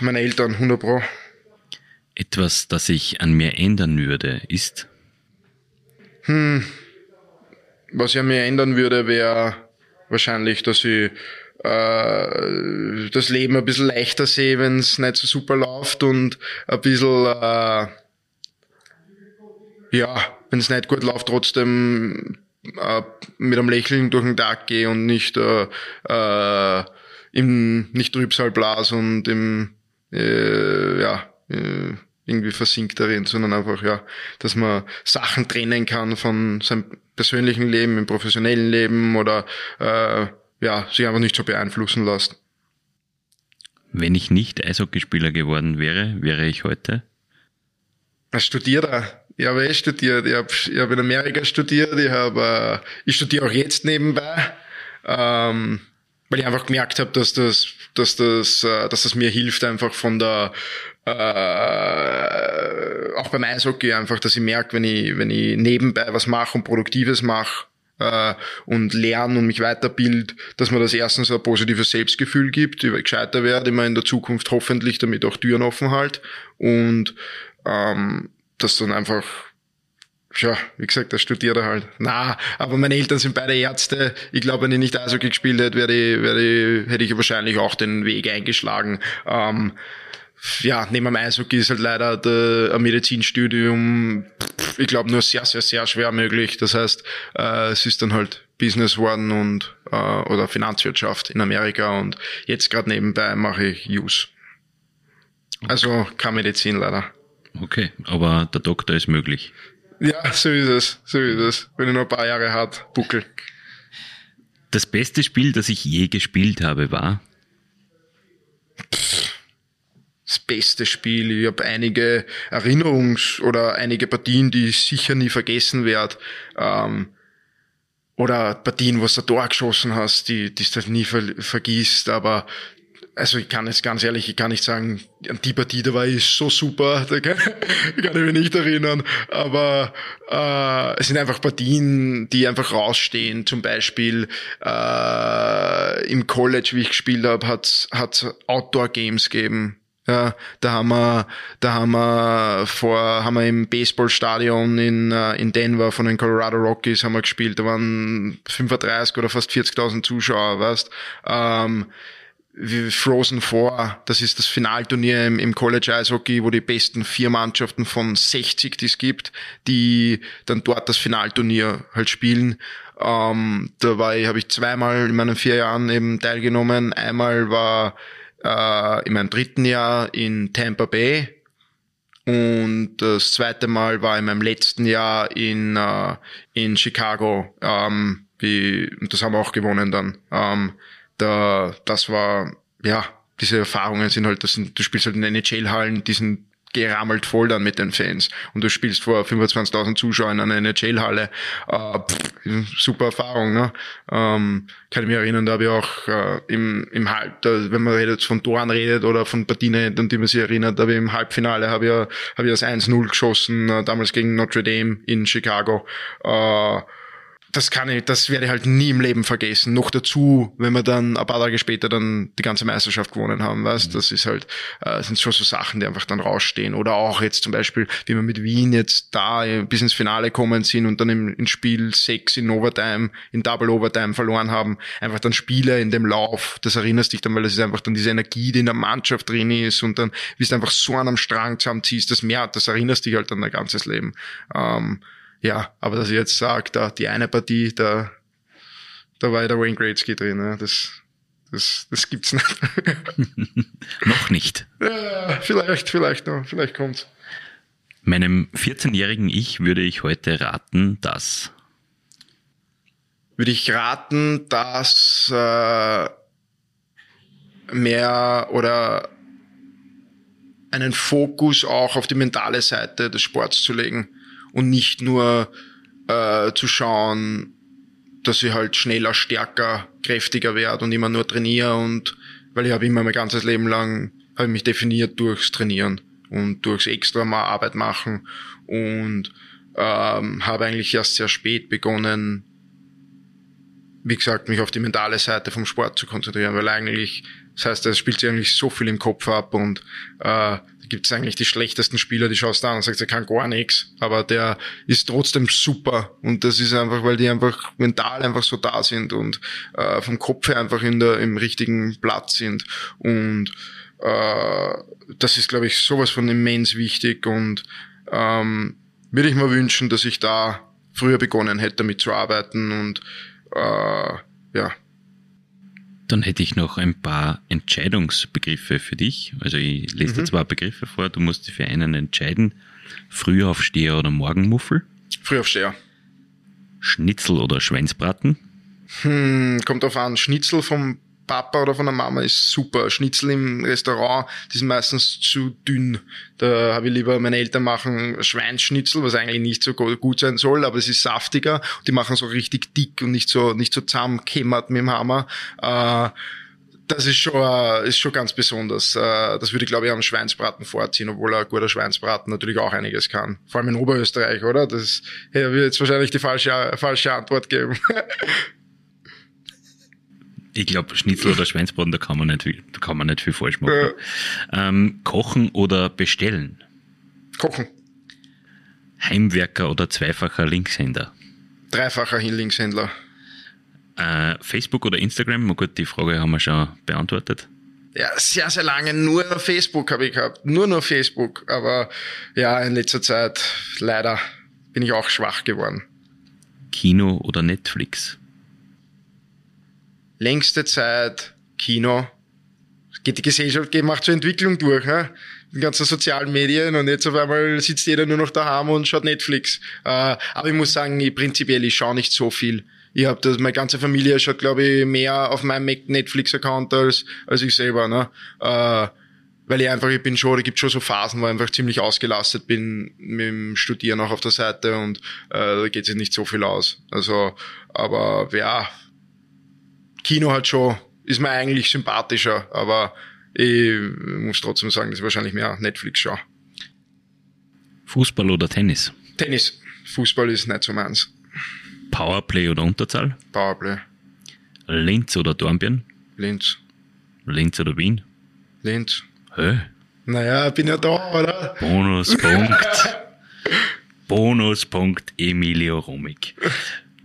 meine Eltern, 100 Pro. Etwas, das ich an mir ändern würde, ist? Hm, was ich an mir ändern würde, wäre wahrscheinlich, dass ich äh, das Leben ein bisschen leichter sehe, wenn es nicht so super läuft und ein bisschen, äh, ja, wenn es nicht gut läuft, trotzdem äh, mit einem Lächeln durch den Tag gehe und nicht äh, äh, im nicht Trübsalblas und im äh, ja äh, irgendwie versinkt darin, sondern einfach ja, dass man Sachen trennen kann von seinem persönlichen Leben, im professionellen Leben oder äh, ja sich einfach nicht so beeinflussen lässt. Wenn ich nicht Eishockeyspieler geworden wäre, wäre ich heute? Als Studierer. Ich habe eh studiert. Ich habe ich hab in Amerika studiert. Ich, habe, äh, ich studiere auch jetzt nebenbei. Ähm, weil ich einfach gemerkt habe, dass das, dass das, äh, dass das mir hilft, einfach von der äh, auch beim Eishockey einfach, dass ich merke, wenn ich, wenn ich nebenbei was mache und Produktives mache äh, und lerne und mich weiterbild, dass mir das erstens ein positives Selbstgefühl gibt, ich gescheiter werde, immer in der Zukunft hoffentlich damit auch Türen offen halt und ähm, dass dann einfach ja, wie gesagt, das studiert er halt. Na, aber meine Eltern sind beide Ärzte. Ich glaube, wenn ich nicht Eishockey gespielt hätte, wäre ich, wäre ich, hätte ich wahrscheinlich auch den Weg eingeschlagen. Ähm, ja, neben dem Eishockey ist halt leider der, ein Medizinstudium, ich glaube, nur sehr, sehr, sehr schwer möglich. Das heißt, äh, es ist dann halt Business worden und äh, oder Finanzwirtschaft in Amerika und jetzt gerade nebenbei mache ich Use. Also keine Medizin leider. Okay, aber der Doktor ist möglich. Ja, so ist es, so ist es. Wenn ich noch ein paar Jahre hat, buckel. Das beste Spiel, das ich je gespielt habe, war? Das beste Spiel. Ich habe einige Erinnerungs- oder einige Partien, die ich sicher nie vergessen werde. Ähm, oder Partien, wo du Tor geschossen hast, die, die du nie ver vergisst. Aber also ich kann jetzt ganz ehrlich, ich kann nicht sagen, die Partie da war ich so super, da kann, kann ich mich nicht erinnern. Aber äh, es sind einfach Partien, die einfach rausstehen. Zum Beispiel äh, im College, wie ich gespielt habe, hat es Outdoor-Games gegeben. Ja, da haben wir, da haben wir vor, haben wir im Baseballstadion in, äh, in Denver von den Colorado Rockies haben wir gespielt. Da waren 35 oder fast 40.000 Zuschauer, weißt. Ähm, wie Frozen Four, das ist das Finalturnier im, im College Eishockey, wo die besten vier Mannschaften von 60, die es gibt, die dann dort das Finalturnier halt spielen. Ähm, da war ich, habe ich zweimal in meinen vier Jahren eben teilgenommen. Einmal war äh, in meinem dritten Jahr in Tampa Bay und das zweite Mal war in meinem letzten Jahr in, äh, in Chicago. Ähm, wie, das haben wir auch gewonnen dann. Ähm, da, das war, ja, diese Erfahrungen sind halt, das sind, du spielst halt in NHL-Hallen, die sind gerammelt voll dann mit den Fans und du spielst vor 25.000 Zuschauern in einer NHL-Halle. Äh, super Erfahrung, ne? Ähm, kann ich mich erinnern, da habe ich auch äh, im, im Halb, da, wenn man redet von Toren redet oder von Partien, an die man sich erinnert, aber im Halbfinale habe ich, hab ich das 1-0 geschossen, äh, damals gegen Notre Dame in Chicago. Äh, das kann ich, das werde ich halt nie im Leben vergessen. Noch dazu, wenn wir dann ein paar Tage später dann die ganze Meisterschaft gewonnen haben, weißt, mhm. das ist halt, äh, sind schon so Sachen, die einfach dann rausstehen. Oder auch jetzt zum Beispiel, wie wir mit Wien jetzt da bis ins Finale kommen sind und dann im, im Spiel 6 in Overtime, in Double Overtime verloren haben. Einfach dann Spiele in dem Lauf, das erinnerst dich dann, weil das ist einfach dann diese Energie, die in der Mannschaft drin ist und dann, wie du einfach so an einem Strang zusammenziehst, das mehr, das erinnerst dich halt dann dein ganzes Leben. Ähm, ja, aber dass ich jetzt sage, da die eine Partie, da, da war ja der Wayne Gretzky drin, ne? das, das, das gibt's nicht. noch nicht. Ja, vielleicht, vielleicht noch, vielleicht kommt's. Meinem 14-jährigen Ich würde ich heute raten, dass. Würde ich raten, dass äh, mehr oder einen Fokus auch auf die mentale Seite des Sports zu legen und nicht nur äh, zu schauen, dass ich halt schneller, stärker, kräftiger werde und immer nur trainiere und weil ich habe immer mein ganzes Leben lang habe mich definiert durchs Trainieren und durchs extra mal Arbeit machen und ähm, habe eigentlich erst sehr spät begonnen, wie gesagt, mich auf die mentale Seite vom Sport zu konzentrieren, weil eigentlich, das heißt, es spielt sich eigentlich so viel im Kopf ab und äh, gibt es eigentlich die schlechtesten Spieler, die schaust du an und sagst, er kann gar nichts, aber der ist trotzdem super. Und das ist einfach, weil die einfach mental einfach so da sind und äh, vom Kopf her einfach in der, im richtigen Platz sind. Und äh, das ist, glaube ich, sowas von immens wichtig und ähm, würde ich mir wünschen, dass ich da früher begonnen hätte, damit zu arbeiten und äh, ja, dann hätte ich noch ein paar Entscheidungsbegriffe für dich. Also ich lese mhm. dir zwei Begriffe vor, du musst dich für einen entscheiden. Frühaufsteher oder Morgenmuffel? Frühaufsteher. Schnitzel oder Schweinsbraten? Hm, kommt auf an. Schnitzel vom Papa oder von der Mama ist super. Schnitzel im Restaurant, die sind meistens zu dünn. Da habe ich lieber, meine Eltern machen Schweinsschnitzel, was eigentlich nicht so gut sein soll, aber es ist saftiger. Die machen so richtig dick und nicht so, nicht so zusammenkämmert mit dem Hammer. Äh, das ist schon, äh, ist schon ganz besonders. Äh, das würde ich, glaube ich, am Schweinsbraten vorziehen, obwohl ein guter Schweinsbraten natürlich auch einiges kann. Vor allem in Oberösterreich, oder? Das hey, wird jetzt wahrscheinlich die falsche, falsche Antwort geben. Ich glaube, Schnitzel oder Schweinsbraten, da kann man nicht viel, da kann man nicht viel falsch machen. Ja. Ähm, kochen oder bestellen? Kochen. Heimwerker oder zweifacher Linkshänder? Dreifacher Linkshändler. Äh, Facebook oder Instagram? Gut, die Frage haben wir schon beantwortet. Ja, sehr, sehr lange nur Facebook habe ich gehabt. Nur nur Facebook. Aber ja, in letzter Zeit leider bin ich auch schwach geworden. Kino oder Netflix? Längste Zeit Kino. Geht die Gesellschaft geht, macht zur Entwicklung durch, ne? Die ganzen sozialen Medien und jetzt auf einmal sitzt jeder nur noch daheim und schaut Netflix. Äh, aber ich muss sagen, ich, prinzipiell, ich schaue nicht so viel. Ich habe das, meine ganze Familie schaut, glaube ich, mehr auf meinem Netflix-Account als, als ich selber, ne? Äh, weil ich einfach, ich bin schon, da gibt schon so Phasen, wo ich einfach ziemlich ausgelastet bin mit dem Studieren auch auf der Seite und äh, da geht sich nicht so viel aus. Also, aber ja, Kino halt schon, ist mir eigentlich sympathischer, aber ich muss trotzdem sagen, das ist wahrscheinlich mehr Netflix schaue. Fußball oder Tennis? Tennis. Fußball ist nicht so meins. Powerplay oder Unterzahl? Powerplay. Linz oder Dornbirn? Linz. Linz oder Wien? Linz. Hä? Naja, bin ja da, oder? Bonuspunkt. Bonuspunkt Emilio Romig.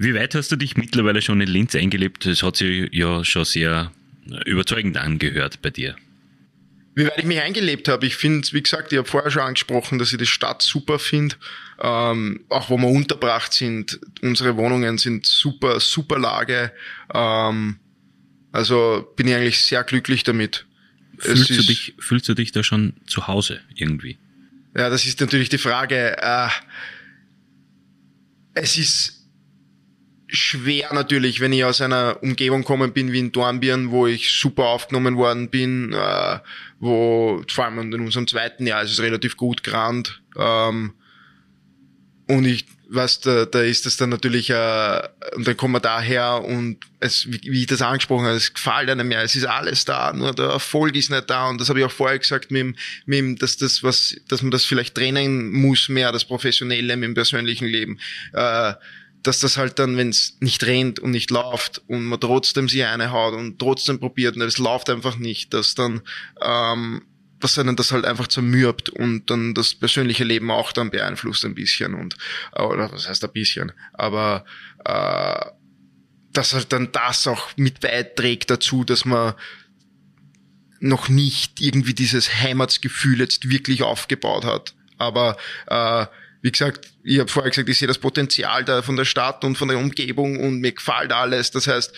Wie weit hast du dich mittlerweile schon in Linz eingelebt? Das hat sich ja schon sehr überzeugend angehört bei dir. Wie weit ich mich eingelebt habe, ich finde, wie gesagt, ich habe vorher schon angesprochen, dass ich die Stadt super finde, ähm, auch wo wir unterbracht sind. Unsere Wohnungen sind super, super Lage. Ähm, also bin ich eigentlich sehr glücklich damit. Fühlst du, dich, fühlst du dich da schon zu Hause irgendwie? Ja, das ist natürlich die Frage. Äh, es ist schwer natürlich, wenn ich aus einer Umgebung gekommen bin wie in Dornbirn, wo ich super aufgenommen worden bin, äh, wo vor allem in unserem zweiten Jahr ist es relativ gut gerannt. Ähm, und ich was da, da ist es dann natürlich, äh, und dann kommen wir daher und es, wie, wie ich das angesprochen habe, es gefällt einem mehr, es ist alles da, nur der Erfolg ist nicht da und das habe ich auch vorher gesagt, mit, dem, mit dem, dass das was, dass man das vielleicht trennen muss mehr, das Professionelle mit dem persönlichen Leben. Äh, dass das halt dann, wenn es nicht rennt und nicht läuft und man trotzdem sie eine haut und trotzdem probiert und es läuft einfach nicht, dass dann ähm, dass einen das halt einfach zermürbt und dann das persönliche Leben auch dann beeinflusst ein bisschen und oder was heißt ein bisschen, aber äh, dass halt dann das auch mit beiträgt dazu, dass man noch nicht irgendwie dieses Heimatsgefühl jetzt wirklich aufgebaut hat. Aber äh, wie gesagt, ich habe vorher gesagt, ich sehe das Potenzial da von der Stadt und von der Umgebung und mir gefällt alles. Das heißt,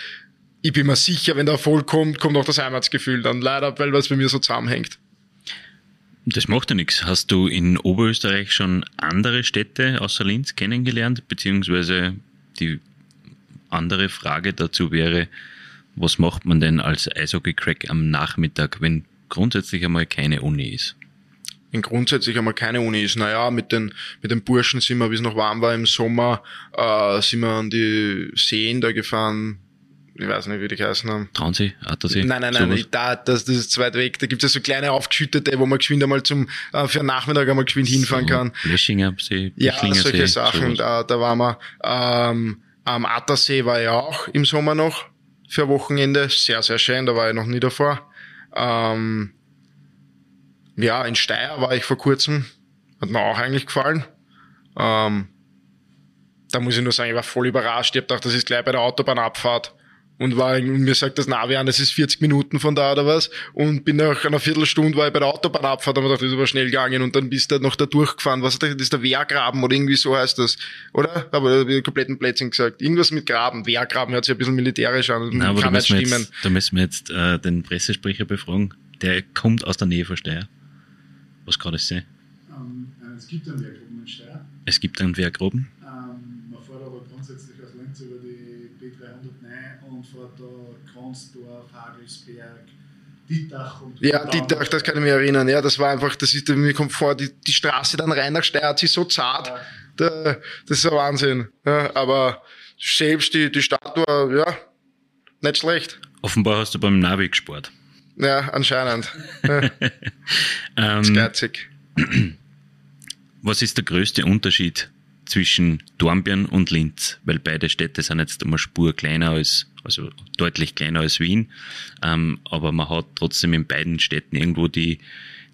ich bin mir sicher, wenn der Erfolg kommt, kommt auch das Heimatsgefühl dann leider, weil was bei mir so zusammenhängt. Das macht ja nichts. Hast du in Oberösterreich schon andere Städte außer Linz kennengelernt? Beziehungsweise die andere Frage dazu wäre, was macht man denn als Eishockey-Crack am Nachmittag, wenn grundsätzlich einmal keine Uni ist? Wenn grundsätzlich einmal keine Uni ist, naja, mit den, mit den Burschen sind wir, wie es noch warm war im Sommer, äh, sind wir an die Seen da gefahren, ich weiß nicht, wie die geheißen haben. Traunsee, Attersee? Nein, nein, nein, sowas. da, das, das ist zu weit weg. Da gibt es ja so kleine aufgeschüttete, wo man geschwind einmal zum, äh, für einen Nachmittag einmal geschwind so, hinfahren kann. Bleschinger See, Ja, solche See, Sachen, da, da waren wir. Ähm, am Attersee war ich auch im Sommer noch für Wochenende. Sehr, sehr schön, da war ich noch nie davor. Ähm, ja, in Steyr war ich vor kurzem. Hat mir auch eigentlich gefallen. Ähm, da muss ich nur sagen, ich war voll überrascht. Ich hab gedacht, das ist gleich bei der Autobahnabfahrt und war, mir sagt das Navi an, das ist 40 Minuten von da oder was und bin nach einer Viertelstunde war ich bei der Autobahnabfahrt und mir dachte, das ist aber schnell gegangen und dann bist du noch da durchgefahren. Was ist das? Das ist der Wehrgraben oder irgendwie so heißt das, oder? Aber ich kompletten Plätzchen gesagt. Irgendwas mit Graben. Wehrgraben hört sich ein bisschen militärisch an. Nein, aber da müssen, jetzt, da müssen wir jetzt äh, den Pressesprecher befragen. Der kommt aus der Nähe von Steyr. Was kann das sein? Um, ähm, es gibt einen Wehrgruben in Steyr. Es gibt einen Wehrgruben? Kronsdorf, Hagelsberg, Dittach und Ja, Dittach, das kann ich mich erinnern. Ja, das war einfach, das ist, mir kommt vor, die, die Straße dann rein nach Steyr, sie ist so zart. Ja. Da, das ist ein Wahnsinn. Ja, aber selbst die, die Stadt war, ja, nicht schlecht. Offenbar hast du beim Navi gespart. Ja, anscheinend. Ja. ähm, geizig. Was ist der größte Unterschied zwischen Dornbirn und Linz? Weil beide Städte sind jetzt einmal Spur kleiner als also deutlich kleiner als Wien, ähm, aber man hat trotzdem in beiden Städten irgendwo die,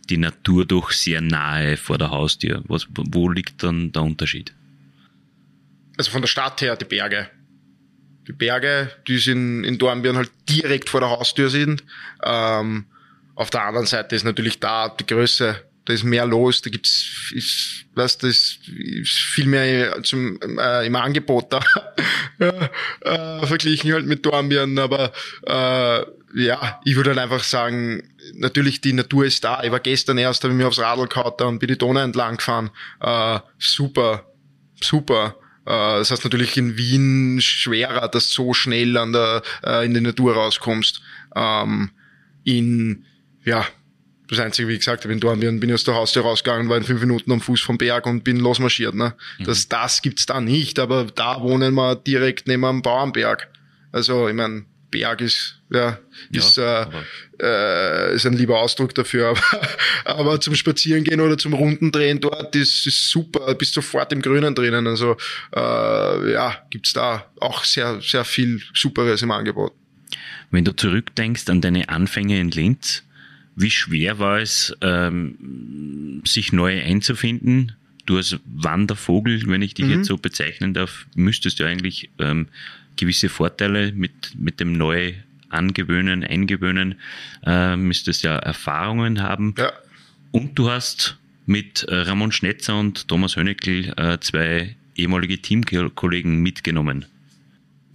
die Natur doch sehr nahe vor der Haustür. Was, wo liegt dann der Unterschied? Also von der Stadt her die Berge. Die Berge, die in, in Dornbirn halt direkt vor der Haustür sind. Ähm, auf der anderen Seite ist natürlich da die Größe da ist mehr los, da gibt's, ist, was, das ist viel mehr zum, äh, im Angebot da, ja, äh, verglichen halt mit Dornbirn, aber äh, ja, ich würde halt einfach sagen, natürlich die Natur ist da. Ich war gestern erst, habe ich mir aufs Radl gehauen und bin die Donau entlang gefahren. Äh, super, super. Äh, das heißt natürlich in Wien schwerer, dass so schnell an der, äh, in die Natur rauskommst. Ähm, in, ja, das Einzige, wie gesagt, ich bin da, bin ich aus der Haustür rausgegangen, war in fünf Minuten am Fuß vom Berg und bin losmarschiert. Ne? Mhm. Das, das gibt's da nicht, aber da wohnen wir direkt neben am Bauernberg. Also, ich mein, Berg ist, ja, ist, ja, äh, äh, ist ein lieber Ausdruck dafür. Aber, aber zum Spazierengehen oder zum Rundendrehen dort ist, ist super, bist sofort im Grünen drinnen. Also äh, ja, gibt's da auch sehr, sehr viel Superes im Angebot. Wenn du zurückdenkst an deine Anfänge in Linz, wie schwer war es, ähm, sich neu einzufinden? Du als Wandervogel, wenn ich dich mhm. jetzt so bezeichnen darf, müsstest du eigentlich ähm, gewisse Vorteile mit, mit dem neu angewöhnen, eingewöhnen, äh, müsstest ja Erfahrungen haben. Ja. Und du hast mit äh, Ramon Schnetzer und Thomas Höneckl äh, zwei ehemalige Teamkollegen mitgenommen.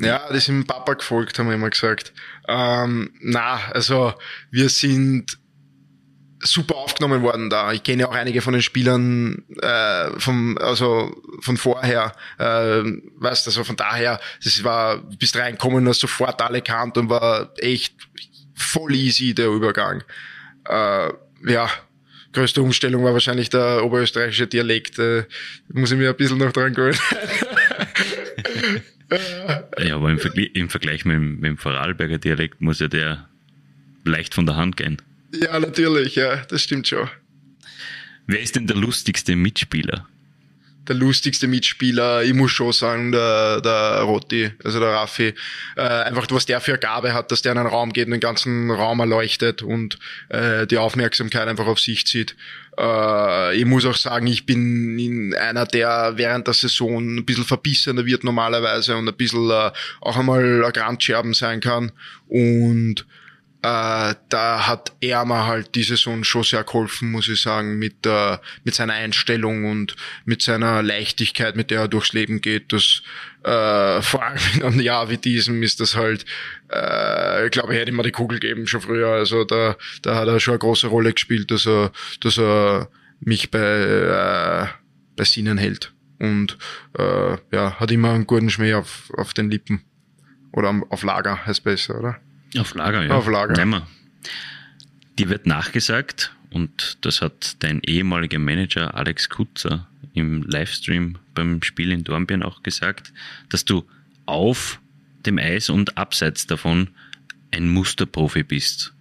Ja, die sind Papa gefolgt, haben wir immer gesagt. Ähm, na, also wir sind super aufgenommen worden da. Ich kenne ja auch einige von den Spielern äh, vom, also von vorher, äh, weißt also von daher, das war bis reinkommen, hast sofort alle kannt und war echt voll easy der Übergang. Äh, ja, größte Umstellung war wahrscheinlich der oberösterreichische Dialekt. Äh, muss ich mir ein bisschen noch dran gewöhnen. ja, aber im, Vergleich, im Vergleich mit, mit dem Vorarlberger Dialekt muss ja der leicht von der Hand gehen. Ja, natürlich, ja, das stimmt schon. Wer ist denn der lustigste Mitspieler? Der lustigste Mitspieler, ich muss schon sagen, der, der Rotti, also der Raffi. Äh, einfach, was der für eine Gabe hat, dass der in einen Raum geht und den ganzen Raum erleuchtet und äh, die Aufmerksamkeit einfach auf sich zieht. Äh, ich muss auch sagen, ich bin einer, der während der Saison ein bisschen verbissener wird normalerweise und ein bisschen äh, auch einmal ein Grandscherben sein kann. Und äh, da hat er mir halt die Saison schon sehr geholfen, muss ich sagen, mit, äh, mit seiner Einstellung und mit seiner Leichtigkeit, mit der er durchs Leben geht. Das, äh, vor allem in einem Jahr wie diesem ist das halt, äh, ich glaube, ich hätte ihm mal die Kugel geben schon früher. Also da, da hat er schon eine große Rolle gespielt, dass er, dass er mich bei, äh, bei Sinnen hält. Und äh, ja, hat immer einen guten Schmäh auf, auf den Lippen. Oder auf Lager heißt besser, oder? Auf Lager, ja. Auf Lager. Nehmen. Dir wird nachgesagt, und das hat dein ehemaliger Manager Alex Kutzer im Livestream beim Spiel in Dornbirn auch gesagt, dass du auf dem Eis und abseits davon ein Musterprofi bist.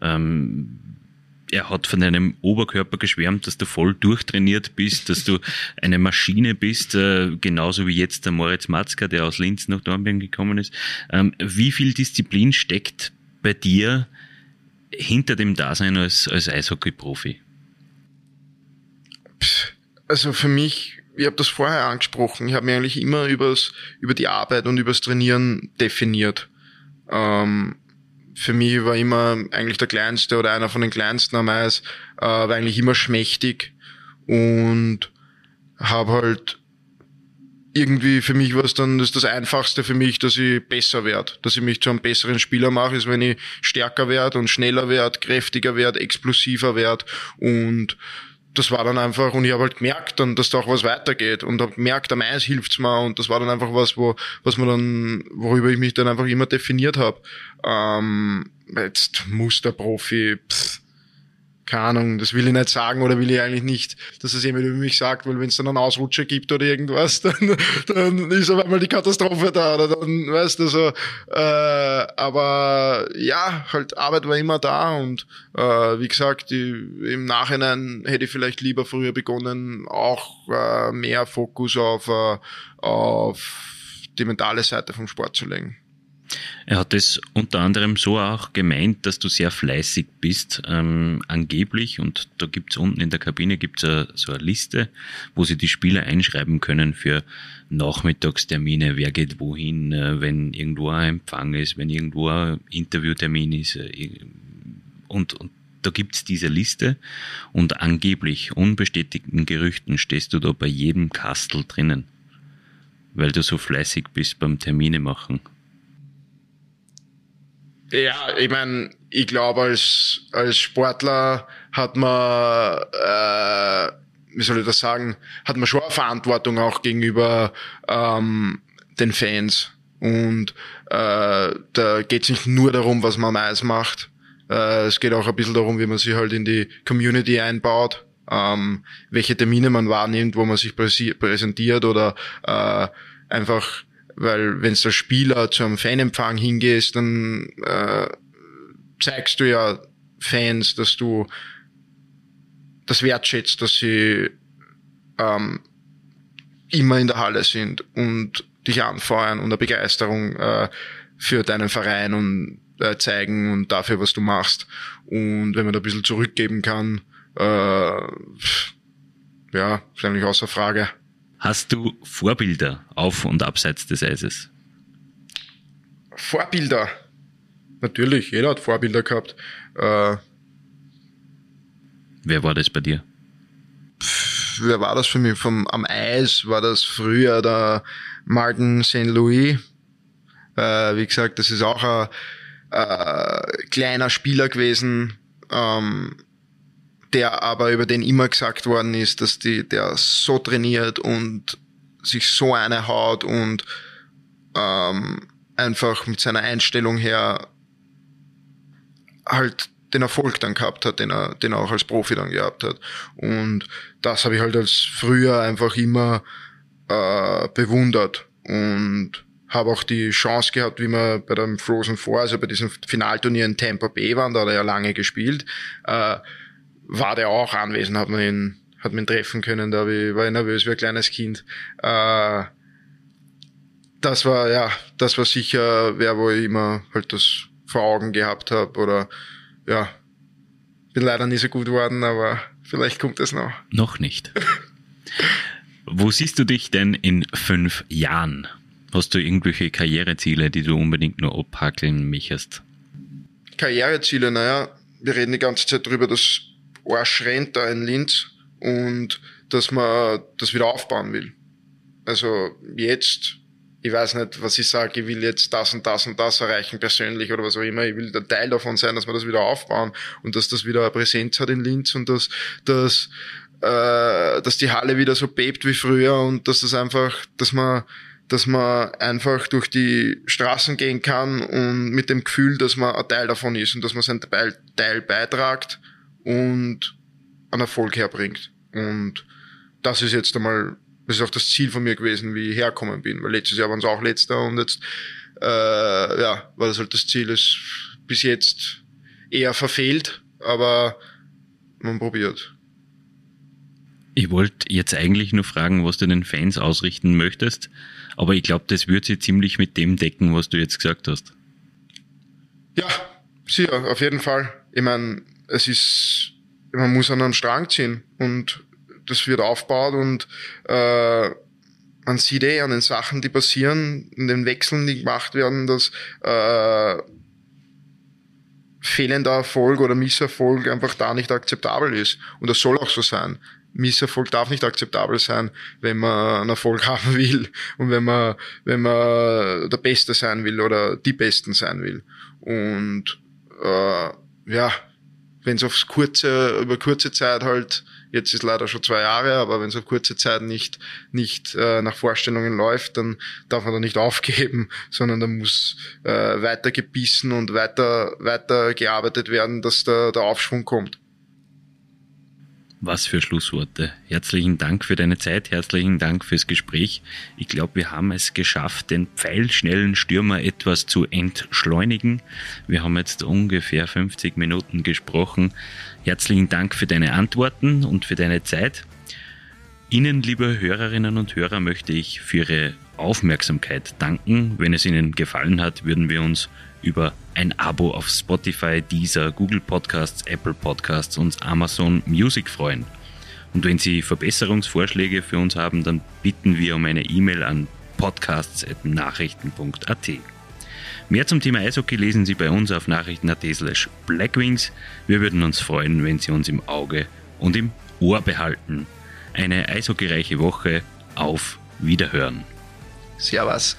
Ähm, er hat von deinem Oberkörper geschwärmt, dass du voll durchtrainiert bist, dass du eine Maschine bist, äh, genauso wie jetzt der Moritz Matzka, der aus Linz nach Dornbirn gekommen ist. Ähm, wie viel Disziplin steckt bei dir hinter dem Dasein als, als Eishockey-Profi? Also für mich, ich habe das vorher angesprochen, ich habe mich eigentlich immer übers, über die Arbeit und übers Trainieren definiert. Ähm, für mich war immer eigentlich der kleinste oder einer von den kleinsten am Eis, äh, war eigentlich immer schmächtig und habe halt irgendwie für mich war es dann das, das Einfachste für mich, dass ich besser werde, dass ich mich zu einem besseren Spieler mache, ist wenn ich stärker werde und schneller werde, kräftiger werde, explosiver werde und das war dann einfach, und ich habe halt gemerkt dann, dass da auch was weitergeht und habe gemerkt, am Eis hilft's mir und das war dann einfach was, wo, was man dann, worüber ich mich dann einfach immer definiert habe. Ähm, jetzt Musterprofi, pff, keine Ahnung, das will ich nicht sagen oder will ich eigentlich nicht, dass es jemand über mich sagt, weil wenn es dann einen Ausrutscher gibt oder irgendwas, dann, dann ist auf einmal die Katastrophe da oder dann, weißt du, so, äh, aber ja, halt Arbeit war immer da und äh, wie gesagt, die, im Nachhinein hätte ich vielleicht lieber früher begonnen, auch äh, mehr Fokus auf, äh, auf die mentale Seite vom Sport zu legen. Er hat es unter anderem so auch gemeint, dass du sehr fleißig bist, ähm, angeblich. Und da gibt's unten in der Kabine gibt's so eine Liste, wo sie die Spieler einschreiben können für Nachmittagstermine, wer geht wohin, äh, wenn irgendwo ein Empfang ist, wenn irgendwo ein Interviewtermin ist. Äh, und, und da gibt's diese Liste und angeblich unbestätigten Gerüchten stehst du da bei jedem Kastel drinnen, weil du so fleißig bist beim Termine machen. Ja, ich meine, ich glaube, als, als Sportler hat man, äh, wie soll ich das sagen, hat man schon eine Verantwortung auch gegenüber ähm, den Fans. Und äh, da geht es nicht nur darum, was man am macht. Äh, es geht auch ein bisschen darum, wie man sich halt in die Community einbaut, ähm, welche Termine man wahrnimmt, wo man sich präsentiert oder äh, einfach weil wenn du als Spieler zu einem Fanempfang hingehst, dann äh, zeigst du ja Fans, dass du das wertschätzt, dass sie ähm, immer in der Halle sind und dich anfeuern und eine Begeisterung äh, für deinen Verein und äh, zeigen und dafür, was du machst. Und wenn man da ein bisschen zurückgeben kann, äh, ja, ist eigentlich außer Frage. Hast du Vorbilder auf und abseits des Eises? Vorbilder? Natürlich, jeder hat Vorbilder gehabt. Äh, wer war das bei dir? Pff, wer war das für mich? Vom, am Eis war das früher der Martin St. Louis. Äh, wie gesagt, das ist auch ein äh, kleiner Spieler gewesen. Ähm, der aber über den immer gesagt worden ist, dass die, der so trainiert und sich so eine haut und ähm, einfach mit seiner Einstellung her halt den Erfolg dann gehabt hat, den er, den er auch als Profi dann gehabt hat. Und das habe ich halt als früher einfach immer äh, bewundert und habe auch die Chance gehabt, wie wir bei dem Frozen Four, also bei diesem Finalturnier in Tampa Bay waren, da hat er ja lange gespielt, äh, war der auch anwesend, hat man ihn, hat man ihn treffen können, da war ich nervös wie ein kleines Kind. Äh, das war, ja, das war sicher wer, wo ich immer halt das vor Augen gehabt habe oder, ja, bin leider nie so gut geworden, aber vielleicht kommt es noch. Noch nicht. Wo siehst du dich denn in fünf Jahren? Hast du irgendwelche Karriereziele, die du unbedingt nur abhackeln möchtest? Karriereziele, naja, wir reden die ganze Zeit darüber, dass Arsch rennt da in Linz und dass man das wieder aufbauen will. Also jetzt, ich weiß nicht, was ich sage, ich will jetzt das und das und das erreichen persönlich oder was auch immer. Ich will der Teil davon sein, dass wir das wieder aufbauen und dass das wieder eine Präsenz hat in Linz und dass, dass äh, dass die Halle wieder so bebt wie früher und dass das einfach, dass man, dass man einfach durch die Straßen gehen kann und mit dem Gefühl, dass man ein Teil davon ist und dass man seinen Teil, Teil beitragt und einen Erfolg herbringt. Und das ist jetzt einmal, das ist auch das Ziel von mir gewesen, wie ich herkommen bin, weil letztes Jahr waren es auch letzter und jetzt, äh, ja, war das halt das Ziel, ist bis jetzt eher verfehlt, aber man probiert. Ich wollte jetzt eigentlich nur fragen, was du den Fans ausrichten möchtest, aber ich glaube, das wird sie ziemlich mit dem decken, was du jetzt gesagt hast. Ja, sicher, auf jeden Fall. Ich meine, es ist, man muss an einem Strang ziehen und das wird aufgebaut und äh, man sieht eh an den Sachen, die passieren, in den Wechseln, die gemacht werden, dass äh, fehlender Erfolg oder Misserfolg einfach da nicht akzeptabel ist. Und das soll auch so sein. Misserfolg darf nicht akzeptabel sein, wenn man einen Erfolg haben will und wenn man, wenn man der Beste sein will oder die Besten sein will. Und äh, ja, wenn es aufs kurze, über kurze Zeit halt, jetzt ist leider schon zwei Jahre, aber wenn es auf kurze Zeit nicht, nicht äh, nach Vorstellungen läuft, dann darf man da nicht aufgeben, sondern da muss äh, weiter gebissen und weiter, weiter gearbeitet werden, dass der, der Aufschwung kommt. Was für Schlussworte. Herzlichen Dank für deine Zeit, herzlichen Dank fürs Gespräch. Ich glaube, wir haben es geschafft, den pfeilschnellen Stürmer etwas zu entschleunigen. Wir haben jetzt ungefähr 50 Minuten gesprochen. Herzlichen Dank für deine Antworten und für deine Zeit. Ihnen, liebe Hörerinnen und Hörer, möchte ich für Ihre Aufmerksamkeit danken. Wenn es Ihnen gefallen hat, würden wir uns über ein Abo auf Spotify, Deezer, Google Podcasts, Apple Podcasts und Amazon Music freuen. Und wenn Sie Verbesserungsvorschläge für uns haben, dann bitten wir um eine E-Mail an podcasts.nachrichten.at. Mehr zum Thema Eishockey lesen Sie bei uns auf nachrichten.at slash blackwings. Wir würden uns freuen, wenn Sie uns im Auge und im Ohr behalten. Eine eishockeyreiche Woche. Auf Wiederhören. Servus.